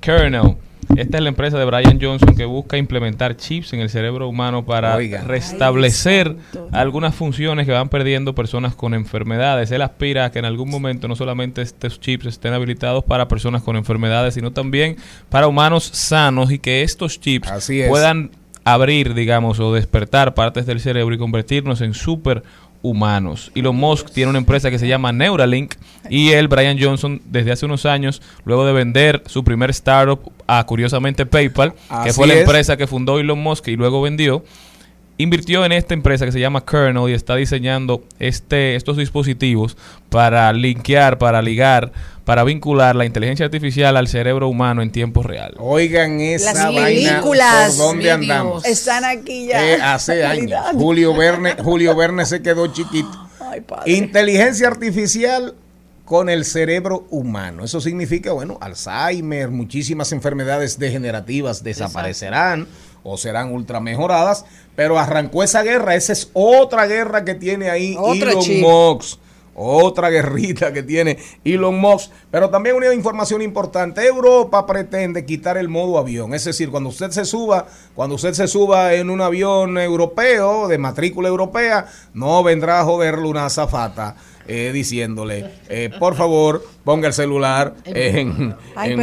S3: Kernel. Esta es la empresa de Brian Johnson que busca implementar chips en el cerebro humano para restablecer algunas funciones que van perdiendo personas con enfermedades. Él aspira a que en algún momento no solamente estos chips estén habilitados para personas con enfermedades, sino también para humanos sanos y que estos chips puedan abrir, digamos, o despertar partes del cerebro y convertirnos en super humanos. Elon Musk tiene una empresa que se llama Neuralink y él, Brian Johnson, desde hace unos años, luego de vender su primer startup a curiosamente PayPal, que fue la empresa que fundó Elon Musk y luego vendió, invirtió en esta empresa que se llama Kernel y está diseñando este, estos dispositivos para linkear, para ligar, para vincular la inteligencia artificial al cerebro humano en tiempo real.
S2: Oigan esa
S9: Las películas,
S2: ¿por dónde andamos?
S9: Están aquí ya.
S2: Eh, hace [LAUGHS] años. Julio Verne, Julio Verne se quedó chiquito. Inteligencia artificial con el cerebro humano. Eso significa, bueno, Alzheimer, muchísimas enfermedades degenerativas desaparecerán o serán ultra mejoradas, pero arrancó esa guerra, esa es otra guerra que tiene ahí Elon Musk. Otra guerrita que tiene Elon Musk. Pero también una información importante. Europa pretende quitar el modo avión. Es decir, cuando usted se suba, cuando usted se suba en un avión europeo, de matrícula europea, no vendrá a joderle una azafata. Eh, diciéndole, eh, por favor, ponga el celular en,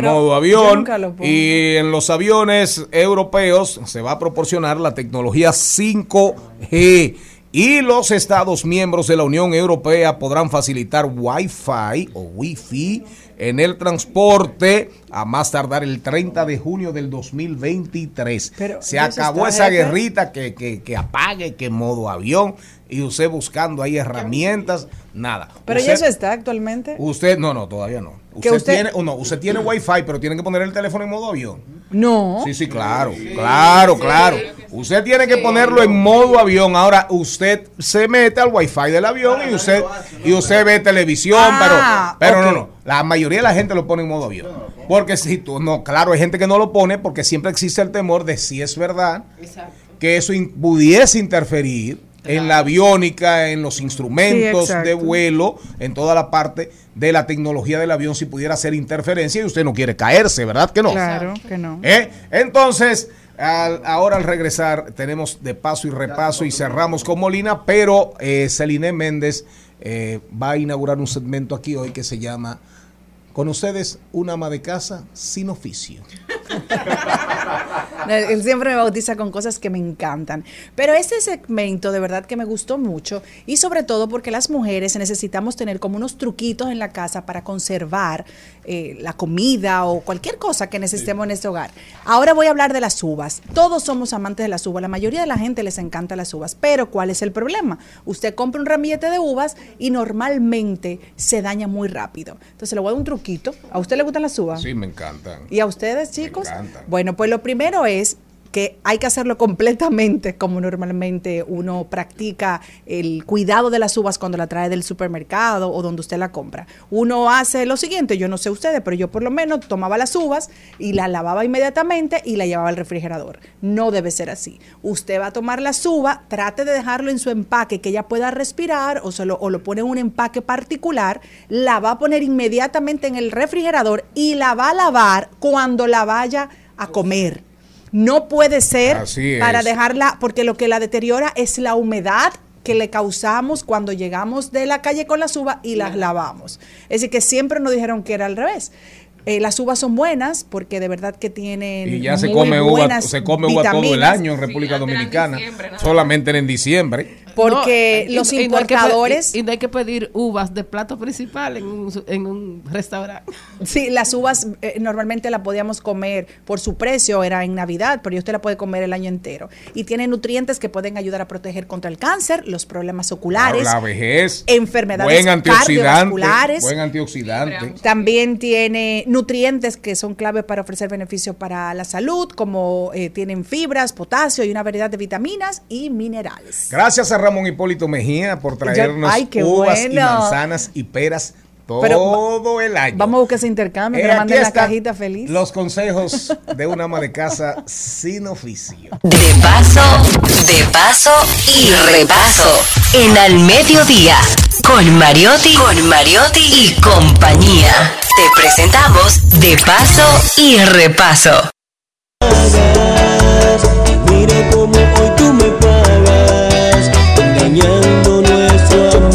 S2: modo avión. Y en los aviones europeos se va a proporcionar la tecnología 5G. Y los Estados miembros de la Unión Europea podrán facilitar Wi-Fi o Wi-Fi en el transporte a más tardar el 30 de junio del 2023. Se acabó esa guerrita que, que, que apague, que modo avión y usted buscando ahí herramientas, nada.
S9: Pero ya eso está actualmente.
S2: Usted, no, no, todavía no. Usted, tiene, no, usted tiene wifi, pero tiene que poner el teléfono en modo avión.
S9: No.
S2: Sí, sí, claro, claro, claro. Usted tiene que ponerlo en modo avión. Ahora usted se mete al wifi del avión y usted y usted ve televisión, ah, pero, pero no, no. La mayoría de la gente lo pone en modo avión. Porque si tú, no, claro, hay gente que no lo pone porque siempre existe el temor de si es verdad que eso pudiese interferir en la aviónica, en los instrumentos de vuelo, en toda la parte de la tecnología del avión, si pudiera hacer interferencia y usted no quiere caerse, ¿verdad que no?
S9: Claro que no.
S2: ¿Eh? Entonces, ahora al regresar tenemos de paso y repaso y cerramos con Molina, pero eh, Celine Méndez eh, va a inaugurar un segmento aquí hoy que se llama con ustedes, una ama de casa sin oficio. [LAUGHS]
S9: Él siempre me bautiza con cosas que me encantan. Pero este segmento de verdad que me gustó mucho y sobre todo porque las mujeres necesitamos tener como unos truquitos en la casa para conservar eh, la comida o cualquier cosa que necesitemos en este hogar. Ahora voy a hablar de las uvas. Todos somos amantes de las uvas. La mayoría de la gente les encanta las uvas. Pero ¿cuál es el problema? Usted compra un ramillete de uvas y normalmente se daña muy rápido. Entonces le voy a dar un truquito ¿A usted le gustan las uvas?
S2: Sí, me encantan.
S9: ¿Y a ustedes, chicos? Bueno, pues lo primero es que hay que hacerlo completamente como normalmente uno practica el cuidado de las uvas cuando la trae del supermercado o donde usted la compra. Uno hace lo siguiente, yo no sé ustedes, pero yo por lo menos tomaba las uvas y las lavaba inmediatamente y la llevaba al refrigerador. No debe ser así. Usted va a tomar la uvas, trate de dejarlo en su empaque que ella pueda respirar o, se lo, o lo pone en un empaque particular, la va a poner inmediatamente en el refrigerador y la va a lavar cuando la vaya a comer no puede ser para dejarla, porque lo que la deteriora es la humedad que le causamos cuando llegamos de la calle con las uvas y las lavamos. Es decir, que siempre nos dijeron que era al revés. Eh, las uvas son buenas porque de verdad que tienen.
S2: Y ya se come uva, se come uva todo el año en República Dominicana, solamente en diciembre.
S9: Porque los importadores.
S12: y, no hay que pedir uvas de plato principal en un, en un restaurante.
S9: Sí, las uvas eh, normalmente las podíamos comer por su precio, era en Navidad, pero usted la puede comer el año entero. Y tiene nutrientes que pueden ayudar a proteger contra el cáncer, los problemas oculares,
S2: la vejez,
S9: enfermedades buen
S2: cardiovasculares. Buen antioxidante.
S9: También tiene nutrientes que son clave para ofrecer beneficios para la salud, como eh, tienen fibras, potasio y una variedad de vitaminas y minerales.
S2: Gracias a Ramón Hipólito Mejía por traernos uvas y manzanas y peras todo el año.
S9: Vamos a buscar ese intercambio, eh, manden la cajita feliz.
S2: Los consejos de un ama de casa sin oficio.
S10: De paso, de paso y repaso. En al mediodía, con Mariotti, con Mariotti y compañía. Te presentamos De paso y repaso. Mira cómo hoy tú me pagas, engañando nuestro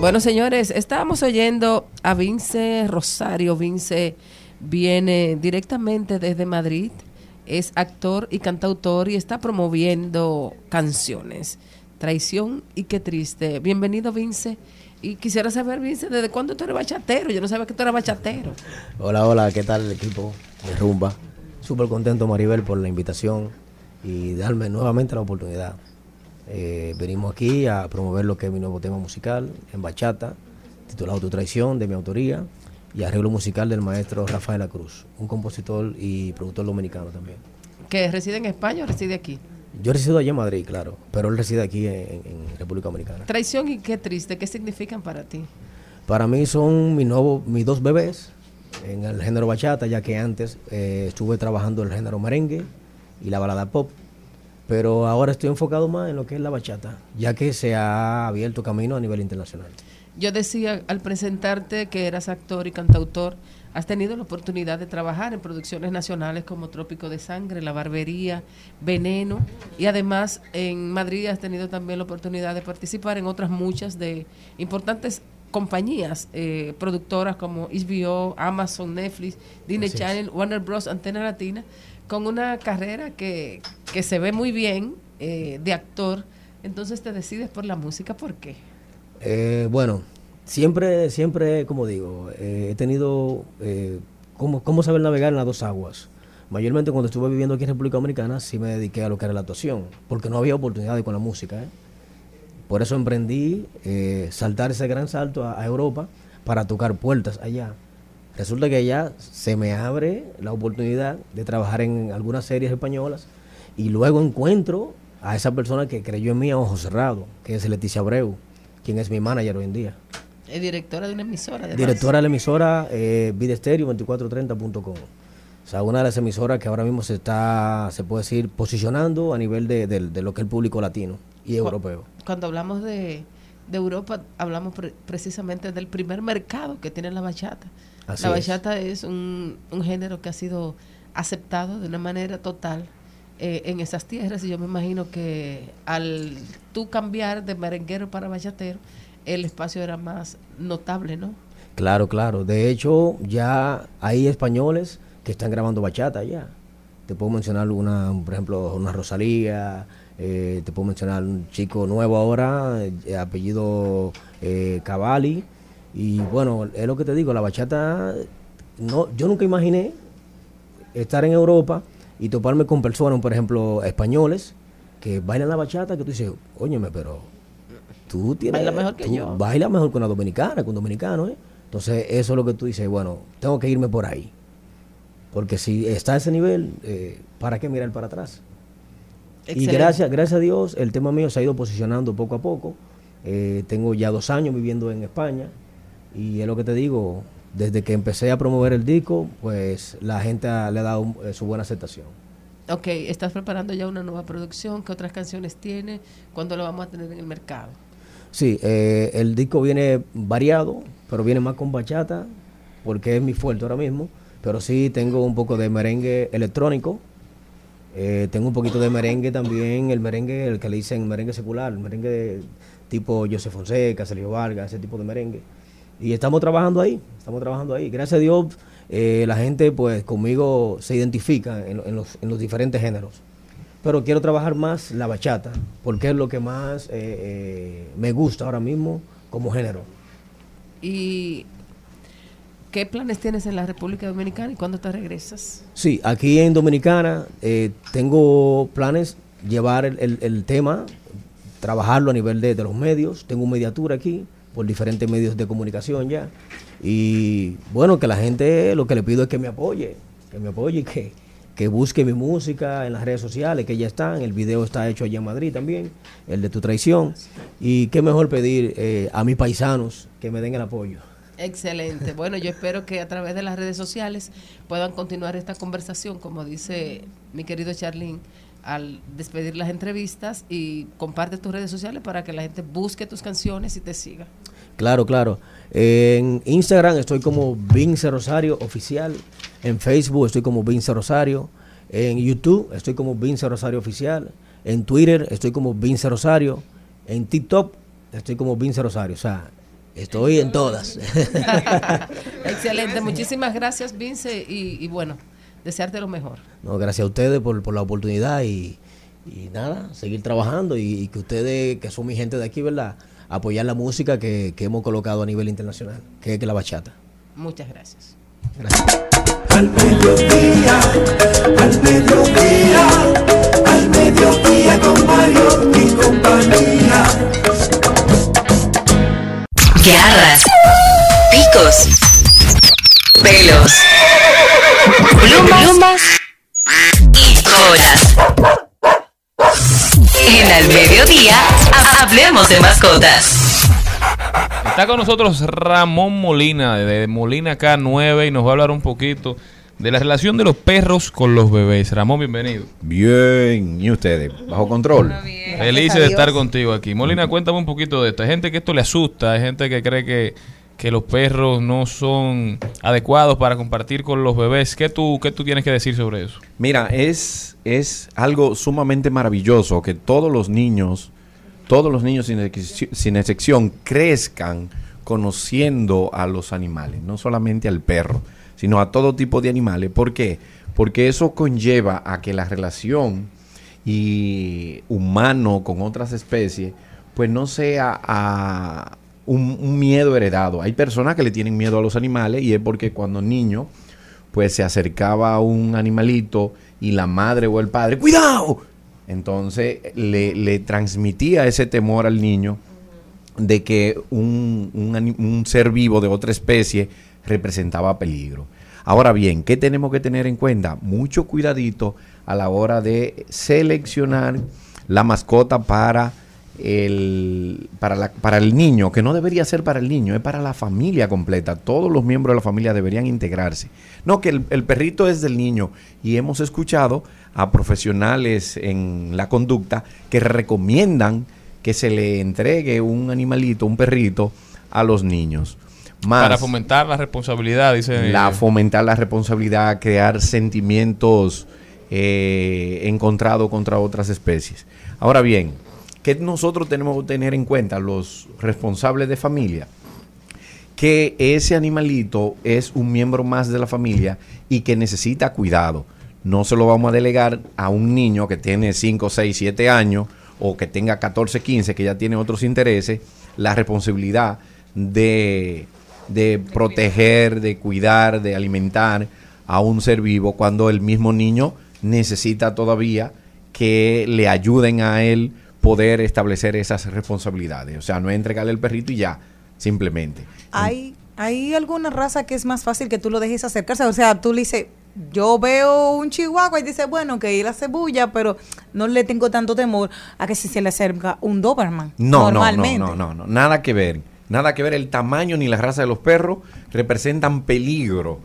S10: Bueno, señores, estábamos oyendo a Vince Rosario. Vince viene directamente desde Madrid, es actor y cantautor y está promoviendo canciones. Traición y qué triste. Bienvenido, Vince. Y quisiera saber, Vince, ¿desde cuándo tú eres bachatero? Yo no sabía que tú eras bachatero.
S14: Hola, hola, ¿qué tal el equipo de Rumba? Súper contento, Maribel, por la invitación y darme nuevamente la oportunidad. Eh, venimos aquí a promover lo que es mi nuevo tema musical en bachata, titulado Tu traición, de mi autoría, y arreglo musical del maestro Rafael La Cruz, un compositor y productor dominicano también.
S12: ¿Que reside en España o reside aquí?
S14: Yo resido allá en Madrid, claro, pero él reside aquí en, República Dominicana.
S12: Traición y qué triste, ¿qué significan para ti?
S14: Para mí son nuevo, mis dos bebés en el género bachata, ya que antes eh, estuve trabajando el género merengue y la balada pop pero ahora estoy enfocado más en lo que es la bachata, ya que se ha abierto camino a nivel internacional.
S12: Yo decía al presentarte que eras actor y cantautor, has tenido la oportunidad de trabajar en producciones nacionales como Trópico de Sangre, La Barbería, Veneno, y además en Madrid has tenido también la oportunidad de participar en otras muchas de importantes compañías eh, productoras como HBO, Amazon, Netflix, Disney Channel, Warner Bros., Antena Latina, con una carrera que, se ve muy bien eh, de actor, entonces te decides por la música, ¿por qué?
S14: Eh, bueno, siempre, siempre, como digo, eh, he tenido, ¿cómo, ¿cómo, saber navegar en las dos aguas? Mayormente cuando estuve viviendo aquí en República Dominicana sí me dediqué a lo que era la actuación, porque no había oportunidades con la música. Por eso emprendí saltar ese gran salto a Europa para tocar puertas allá. Resulta que ya se me abre la oportunidad de trabajar en algunas series españolas y luego encuentro a esa persona que creyó en mí a ojo cerrado, que es Leticia Abreu, quien es mi manager hoy en día.
S12: Es directora de una emisora.
S14: Directora de la emisora eh, 2430.com. O sea, una de las emisoras que ahora mismo se está, se puede decir, posicionando a nivel de, lo que es el público latino y europeo.
S12: Cuando hablamos de, Europa, hablamos precisamente del primer mercado que tiene la bachata la bachata es, un, género que ha sido aceptado de una manera total eh, en esas tierras y yo me imagino que al tú cambiar de merenguero para bachatero, el espacio era más notable, ¿no?
S14: Claro, claro. De hecho, ya hay españoles que están grabando bachata ya. Te puedo mencionar una, por ejemplo, una Rosalía, eh, te puedo mencionar un chico nuevo ahora, eh, apellido Cavalli, y bueno, es lo que te digo, la bachata, no, yo nunca imaginé estar en Europa y toparme con personas, por ejemplo, españoles, que bailan la bachata, que tú dices, óyeme, pero tú tienes...
S12: Baila mejor que yo.
S14: Baila mejor con una dominicana, con dominicano, ¿eh? Entonces, eso es lo que tú dices, bueno, tengo que irme por ahí. Porque si está a ese nivel, eh, ¿para qué mirar para atrás? Y gracias, gracias a Dios, el tema mío se ha ido posicionando poco a poco. Eh, tengo ya dos años viviendo en España. Y es lo que te digo, desde que empecé a promover el disco, pues la gente le ha dado eh, su buena aceptación.
S12: Ok, ¿estás preparando ya una nueva producción? ¿Qué otras canciones tiene? ¿Cuándo lo vamos a tener en el mercado?
S14: Sí, eh, el disco viene variado, pero viene más con bachata, porque es mi fuerte ahora mismo. Pero sí tengo un poco de merengue electrónico. Eh, tengo un poquito de merengue también, el merengue, el que le dicen merengue secular, el merengue tipo José Fonseca, Sergio Vargas, ese tipo de merengue. Y estamos trabajando ahí, estamos trabajando ahí. Gracias a Dios, eh, la gente pues conmigo se identifica en, los, diferentes géneros. Pero quiero trabajar más la bachata, porque es lo que más eh, eh, me gusta ahora mismo como género.
S12: ¿Y qué planes tienes en la República Dominicana y cuándo te regresas?
S14: Sí, aquí en Dominicana tengo planes llevar el, tema, trabajarlo a nivel de, de los medios. Tengo un mediatura aquí por diferentes medios de comunicación ya. Y bueno, que la gente lo que le pido es que me apoye, que me apoye y que, que busque mi música en las redes sociales, que ya están. El video está hecho allá en Madrid también, el de tu traición. Y qué mejor pedir eh, a mis paisanos que me den el apoyo.
S10: Excelente. [LAUGHS] Bueno, yo espero que a través de las redes sociales puedan continuar esta conversación, como dice mi querido Charlín, al despedir las entrevistas y comparte tus redes sociales para que la gente busque tus canciones y te siga.
S14: Claro, claro. En Instagram estoy como Vince Rosario Oficial. En Facebook estoy como Vince Rosario. En YouTube estoy como Vince Rosario Oficial. En Twitter estoy como Vince Rosario. En TikTok estoy como Vince Rosario. O sea, estoy en todas. [LAUGHS]
S10: Excelente. Muchísimas gracias, Vince. Y, bueno, desearte lo mejor.
S14: No, gracias a ustedes por, por la oportunidad y, nada, seguir trabajando y, y que ustedes, que son mi gente de aquí, ¿verdad? Apoyar la música que, hemos colocado a nivel internacional, que es la bachata.
S10: Muchas gracias.
S1: Gracias. Al mediodía, al mediodía, al mediodía con Mario y compañía.
S8: Garras, picos, pelos, plumas, y colas. En el mediodía, hablemos de mascotas.
S3: Está con nosotros Ramón Molina, de Molina K9, y nos va a hablar un poquito de la relación de los perros con los bebés. Ramón, bienvenido.
S15: Bien, ¿y ustedes? ¿Bajo control?
S3: Feliz de estar contigo aquí. Molina, cuéntame un poquito de esto. Hay gente que esto le asusta, hay gente que cree que que los perros no son adecuados para compartir con los bebés. ¿Qué tú, qué tú tienes que decir sobre eso?
S15: Mira, es, es algo sumamente maravilloso que todos los niños, todos los niños sin, sin excepción, crezcan conociendo a los animales, no solamente al perro, sino a todo tipo de animales. ¿Por qué? Porque eso conlleva a que la relación y humano con otras especies, pues no sea a, un, miedo heredado. Hay personas que le tienen miedo a los animales y es porque cuando niño pues se acercaba a un animalito y la madre o el padre, ¡cuidado! Entonces le, transmitía ese temor al niño de que un, un, ser vivo de otra especie representaba peligro. Ahora bien, ¿qué tenemos que tener en cuenta? Mucho cuidadito a la hora de seleccionar la mascota para el, para, la, para el niño, que no debería ser para el niño, es para la familia completa. Todos los miembros de la familia deberían integrarse. No, que el, el, perrito es del niño. Y hemos escuchado a profesionales en la conducta que recomiendan que se le entregue un animalito, un perrito, a los niños.
S3: para fomentar la responsabilidad, dice.
S15: La fomentar la responsabilidad, crear sentimientos eh, encontrados contra otras especies. Ahora bien, que nosotros tenemos que tener en cuenta, los responsables de familia, que ese animalito es un miembro más de la familia y que necesita cuidado. No se lo vamos a delegar a un niño que tiene 5, 6, 7 años o que tenga 14, 15, que ya tiene otros intereses, la responsabilidad de, de proteger, de cuidar, de alimentar a un ser vivo cuando el mismo niño necesita todavía que le ayuden a él poder establecer esas responsabilidades. O sea, no es entregarle el perrito y ya, simplemente.
S4: ¿Hay, ¿Hay alguna raza que es más fácil que tú lo dejes acercarse? O sea, tú le dices, yo veo un chihuahua y dice, bueno, que ir a cebulla, pero no le tengo tanto temor a que si se le acerca un Doberman.
S15: No, normalmente. no, no, no, no, nada que ver. Nada que ver, el tamaño ni la raza de los perros representan peligro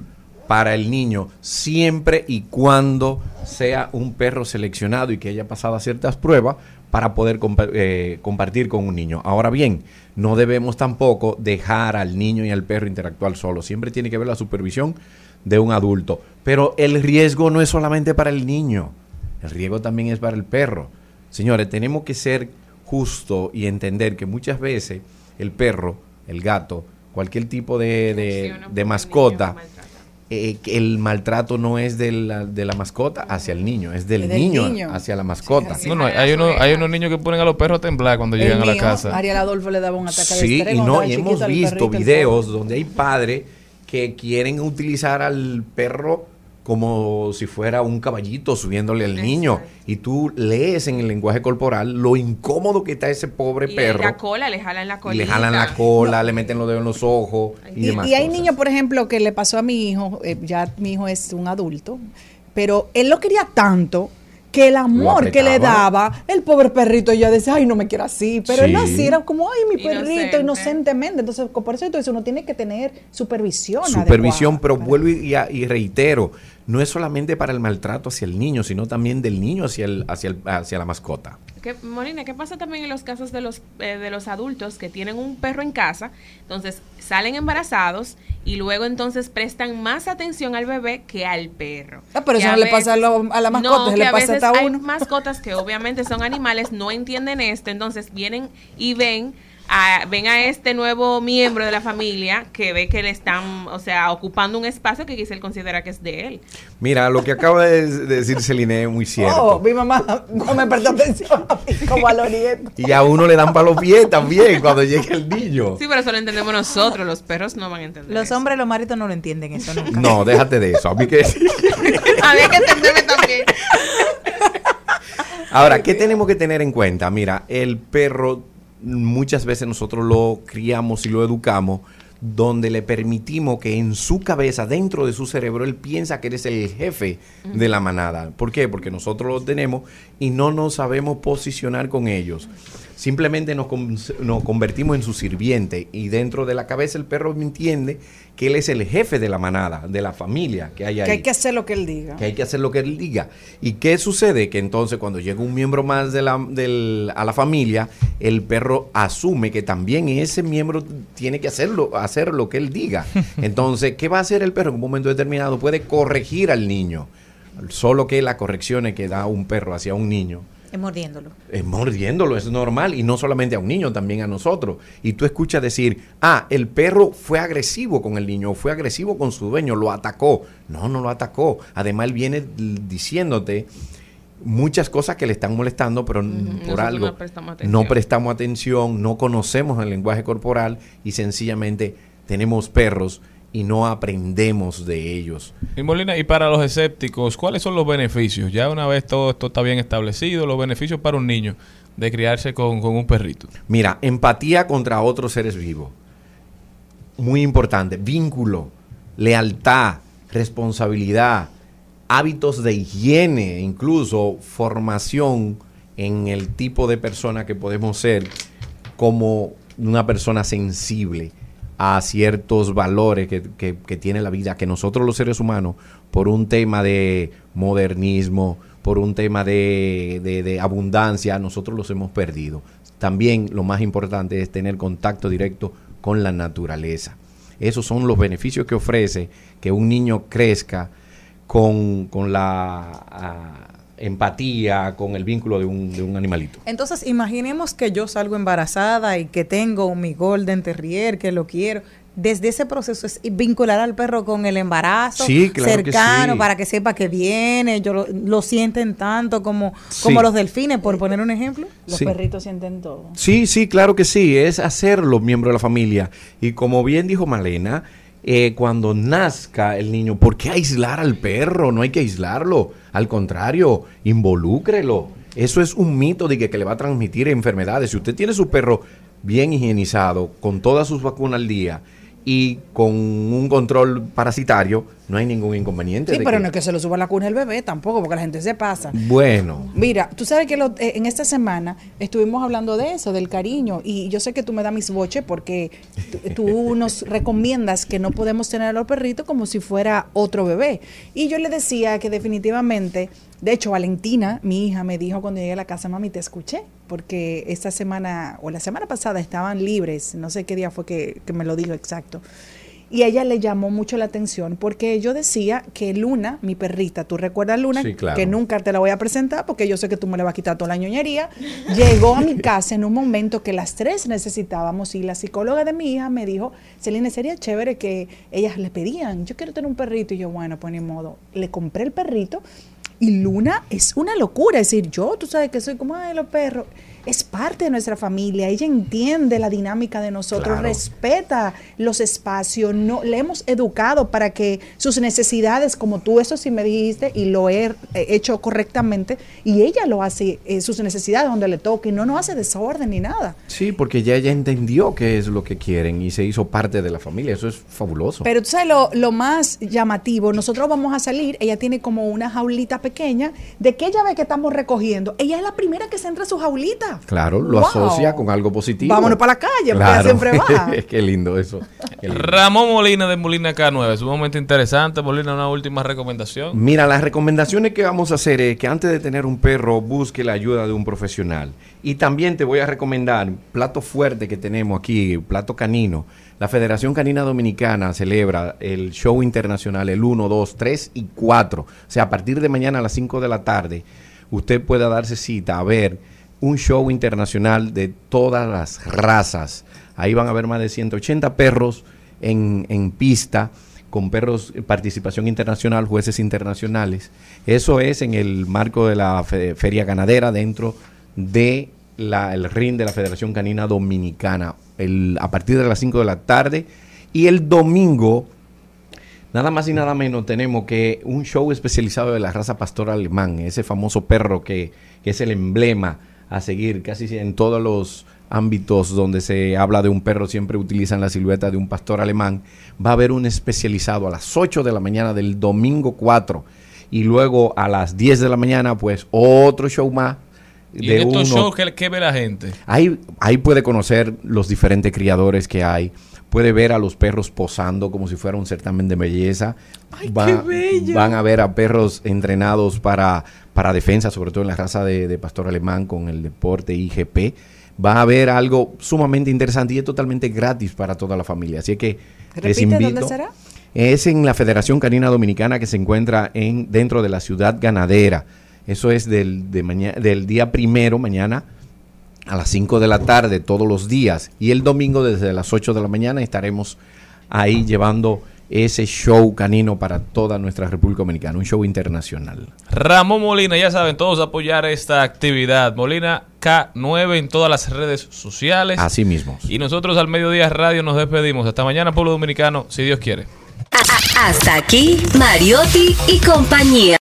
S15: para el niño siempre y cuando sea un perro seleccionado y que haya pasado ciertas pruebas para poder eh, compartir con un niño. Ahora bien, no debemos tampoco dejar al niño y al perro interactuar solo. Siempre tiene que haber la supervisión de un adulto. Pero el riesgo no es solamente para el niño, el riesgo también es para el perro. Señores, tenemos que ser justos y entender que muchas veces el perro, el gato, cualquier tipo de, de mascota, eh, el maltrato no es de la, de la mascota hacia el niño, es del, niño, hacia la mascota.
S3: no, no, hay, uno, hay unos niños que ponen a los perros a temblar cuando llegan a la casa.
S9: Ariel Adolfo le daba un ataque
S15: sí, de y, no, y hemos visto videos donde hay padres que quieren utilizar al perro como si fuera un caballito subiéndole al niño. Y tú lees en el lenguaje corporal lo incómodo que está ese pobre perro. Y
S5: la cola, le jalan la cola.
S15: Le jalan la cola, le meten los dedos en los ojos y,
S9: y demás. Y hay niños, por ejemplo, que le pasó a mi hijo, eh, ya mi hijo es un adulto, pero él lo quería tanto que el amor que le daba, el pobre perrito ya decía, ay, no me quiero así, pero él así era como, ay, mi perrito, inocentemente. Entonces, por eso entonces uno tiene que tener supervisión.
S15: Supervisión, pero vuelvo y, y, reitero, no es solamente para el maltrato hacia el niño, sino también del niño hacia, el, hacia, el, hacia la mascota.
S5: ¿Qué, Molina, ¿qué pasa también en los casos de los, eh, de los adultos que tienen un perro en casa? Entonces salen embarazados y luego entonces prestan más atención al bebé que al perro.
S9: Ah, pero eso no le pasa a, la mascota, se le pasa a, uno.
S5: Hay mascotas que obviamente son animales, no entienden esto, entonces vienen y ven ven a este nuevo miembro de la familia que ve que le están, o sea, ocupando un espacio que quizá él considera que es de él.
S15: Mira, lo que acaba de, decir Celine es muy cierto.
S9: Oh, mi mamá no me prestó atención a mí como a
S15: Y a uno le dan para los pies también cuando llega el niño.
S5: Sí, pero eso lo entendemos nosotros, los perros no van a entender.
S4: Los hombres, los maridos no lo entienden eso nunca.
S15: No, déjate de eso. A mí que... [LAUGHS]
S5: a mí que entenderme también.
S15: Ahora, ¿qué tenemos que tener en cuenta? Mira, el perro muchas veces nosotros lo criamos y lo educamos donde le permitimos que en su cabeza, dentro de su cerebro, él piensa que eres el jefe de la manada. ¿Por qué? Porque nosotros lo tenemos y no nos sabemos posicionar con ellos. Simplemente nos, nos convertimos en su sirviente y dentro de la cabeza el perro entiende que él es el jefe de la manada, de la familia que hay ahí.
S9: Que hay que hacer lo que él diga.
S15: Que hay que hacer lo que él diga. ¿Y qué sucede? Que entonces cuando llega un miembro más de la, del, a la familia, el perro asume que también ese miembro tiene que hacerlo, hacer lo que él diga. [LAUGHS] Entonces, ¿qué va a hacer el perro? En un momento determinado puede corregir al niño. Solo que las correcciones que da un perro hacia un niño
S4: es mordiéndolo.
S15: Es mordiéndolo, es normal. Y no solamente a un niño, también a nosotros. Y tú escuchas decir, ah, el perro fue agresivo con el niño, fue agresivo con su dueño, lo atacó. No, no lo atacó. Además, él viene diciéndote muchas cosas que le están molestando, pero por algo no prestamos atención, no conocemos el lenguaje corporal y sencillamente tenemos perros y no aprendemos de ellos.
S3: Y Molina, y para los escépticos, ¿cuáles son los beneficios? Ya una vez todo esto está bien establecido, los beneficios para un niño de criarse con, un perrito.
S15: Mira, empatía contra otros seres vivos. Muy importante. Vínculo, lealtad, responsabilidad, hábitos de higiene, incluso formación en el tipo de persona que podemos ser como una persona sensible a ciertos valores que, tiene la vida, que nosotros los seres humanos, por un tema de modernismo, por un tema de, de, abundancia, nosotros los hemos perdido. También lo más importante es tener contacto directo con la naturaleza. Esos son los beneficios que ofrece que un niño crezca con, con la... Ah, empatía con el vínculo de un, de un animalito.
S4: Entonces, imaginemos que yo salgo embarazada y que tengo mi Golden Terrier, que lo quiero. Desde ese proceso es vincular al perro con el embarazo cercano para que sepa que viene, yo lo, sienten tanto como, como los delfines, por poner un ejemplo.
S9: Los perritos sienten todo.
S15: Sí, sí, claro que sí, es hacerlo miembro de la familia. Y como bien dijo Malena, eh, cuando nazca el niño, ¿por qué aislar al perro? No hay que aislarlo. Al contrario, involúcrelo. Eso es un mito de que, que le va a transmitir enfermedades. Si usted tiene su perro bien higienizado, con todas sus vacunas al día, y con un control parasitario, no hay ningún inconveniente.
S9: Sí, pero no es que se lo suba la cuna el bebé tampoco, porque la gente se pasa.
S15: Bueno.
S9: Mira, tú sabes que eh, en esta semana estuvimos hablando de eso, del cariño, y yo sé que tú me das mis boches porque tú nos [LAUGHS] recomiendas que no podemos tener a los perritos como si fuera otro bebé. Y yo le decía que definitivamente de hecho, Valentina, mi hija, me dijo cuando llegué a la casa, mami, te escuché, porque esta semana o la semana pasada estaban libres, no sé qué día fue que, me lo dijo exacto. Y a ella le llamó mucho la atención porque yo decía que Luna, mi perrita, tú recuerdas Luna, que nunca te la voy a presentar porque yo sé que tú me le vas a quitar toda la ñoñería, llegó a mi [LAUGHS] casa en un momento que las tres necesitábamos y la psicóloga de mi hija me dijo, Celine, sería chévere que ellas le pedían, yo quiero tener un perrito y yo, bueno, pues ni modo, le compré el perrito y Luna es una locura. Es decir, yo, tú sabes que soy como, ay, los perros. Es parte de nuestra familia, ella entiende la dinámica de nosotros, respeta los espacios, no, le hemos educado para que sus necesidades, como tú eso sí me dijiste y lo he hecho correctamente, y ella lo hace, eh, sus necesidades donde le toque, no nos hace desorden ni nada.
S15: Sí, porque ya ella entendió qué es lo que quieren y se hizo parte de la familia, eso es fabuloso.
S9: Pero tú sabes lo, lo más llamativo, nosotros vamos a salir, ella tiene como una jaulita pequeña, de que ella ve que estamos recogiendo, ella es la primera que se entra a su jaulita.
S15: Claro, lo asocia con algo positivo.
S9: Vámonos para la calle, porque siempre [LAUGHS] va.
S15: Qué lindo eso.
S3: Ramón Molina de Molina K9, es un momento interesante. Molina, una última recomendación.
S15: Mira, las recomendaciones que vamos a hacer es que antes de tener un perro, busque la ayuda de un profesional. Y también te voy a recomendar plato fuerte que tenemos aquí, plato canino. La Federación Canina Dominicana celebra el show internacional el 1, 2, 3 y 4. O sea, a partir de mañana a las 5 de la tarde, usted pueda darse cita a ver un show internacional de todas las razas. Ahí van a haber más de 180 perros en, pista, con perros, participación internacional, jueces internacionales. Eso es en el marco de la Feria Ganadera dentro de la, RIN de la Federación Canina Dominicana, el, a partir de las 5 de la tarde. Y el domingo, nada más y nada menos, tenemos que un show especializado de la raza pastor alemán, ese famoso perro que, que es el emblema a seguir casi en todos los ámbitos donde se habla de un perro siempre utilizan la silueta de un pastor alemán. Va a haber un especializado a las 8 de la mañana del domingo 4 y luego a las 10 de la mañana pues otro show más.
S3: ¿Y estos shows ¿qué, ve la gente?
S15: Ahí, ahí puede conocer los diferentes criadores que hay puede ver a los perros posando como si fuera un certamen de belleza.
S9: Ay, qué bello.
S15: Van a ver a perros entrenados para, para defensa, sobre todo en la raza de, pastor alemán con el deporte IGP. Va a haber algo sumamente interesante y es totalmente gratis para toda la familia. Así que les invito. ¿Dónde será? Es en la Federación Canina Dominicana que se encuentra en, dentro de la ciudad ganadera. Eso es del, de del día primero, mañana, a las 5 de la tarde, todos los días. Y el domingo, desde las 8 de la mañana, estaremos ahí llevando ese show canino para toda nuestra República Dominicana, un show internacional.
S3: Ramón Molina, ya saben, todos apoyar esta actividad. Molina K9 en todas las redes sociales.
S15: Así mismo.
S3: Y nosotros al Mediodía Radio nos despedimos. Hasta mañana, pueblo dominicano, si Dios quiere.
S8: Hasta aquí, Mariotti y compañía.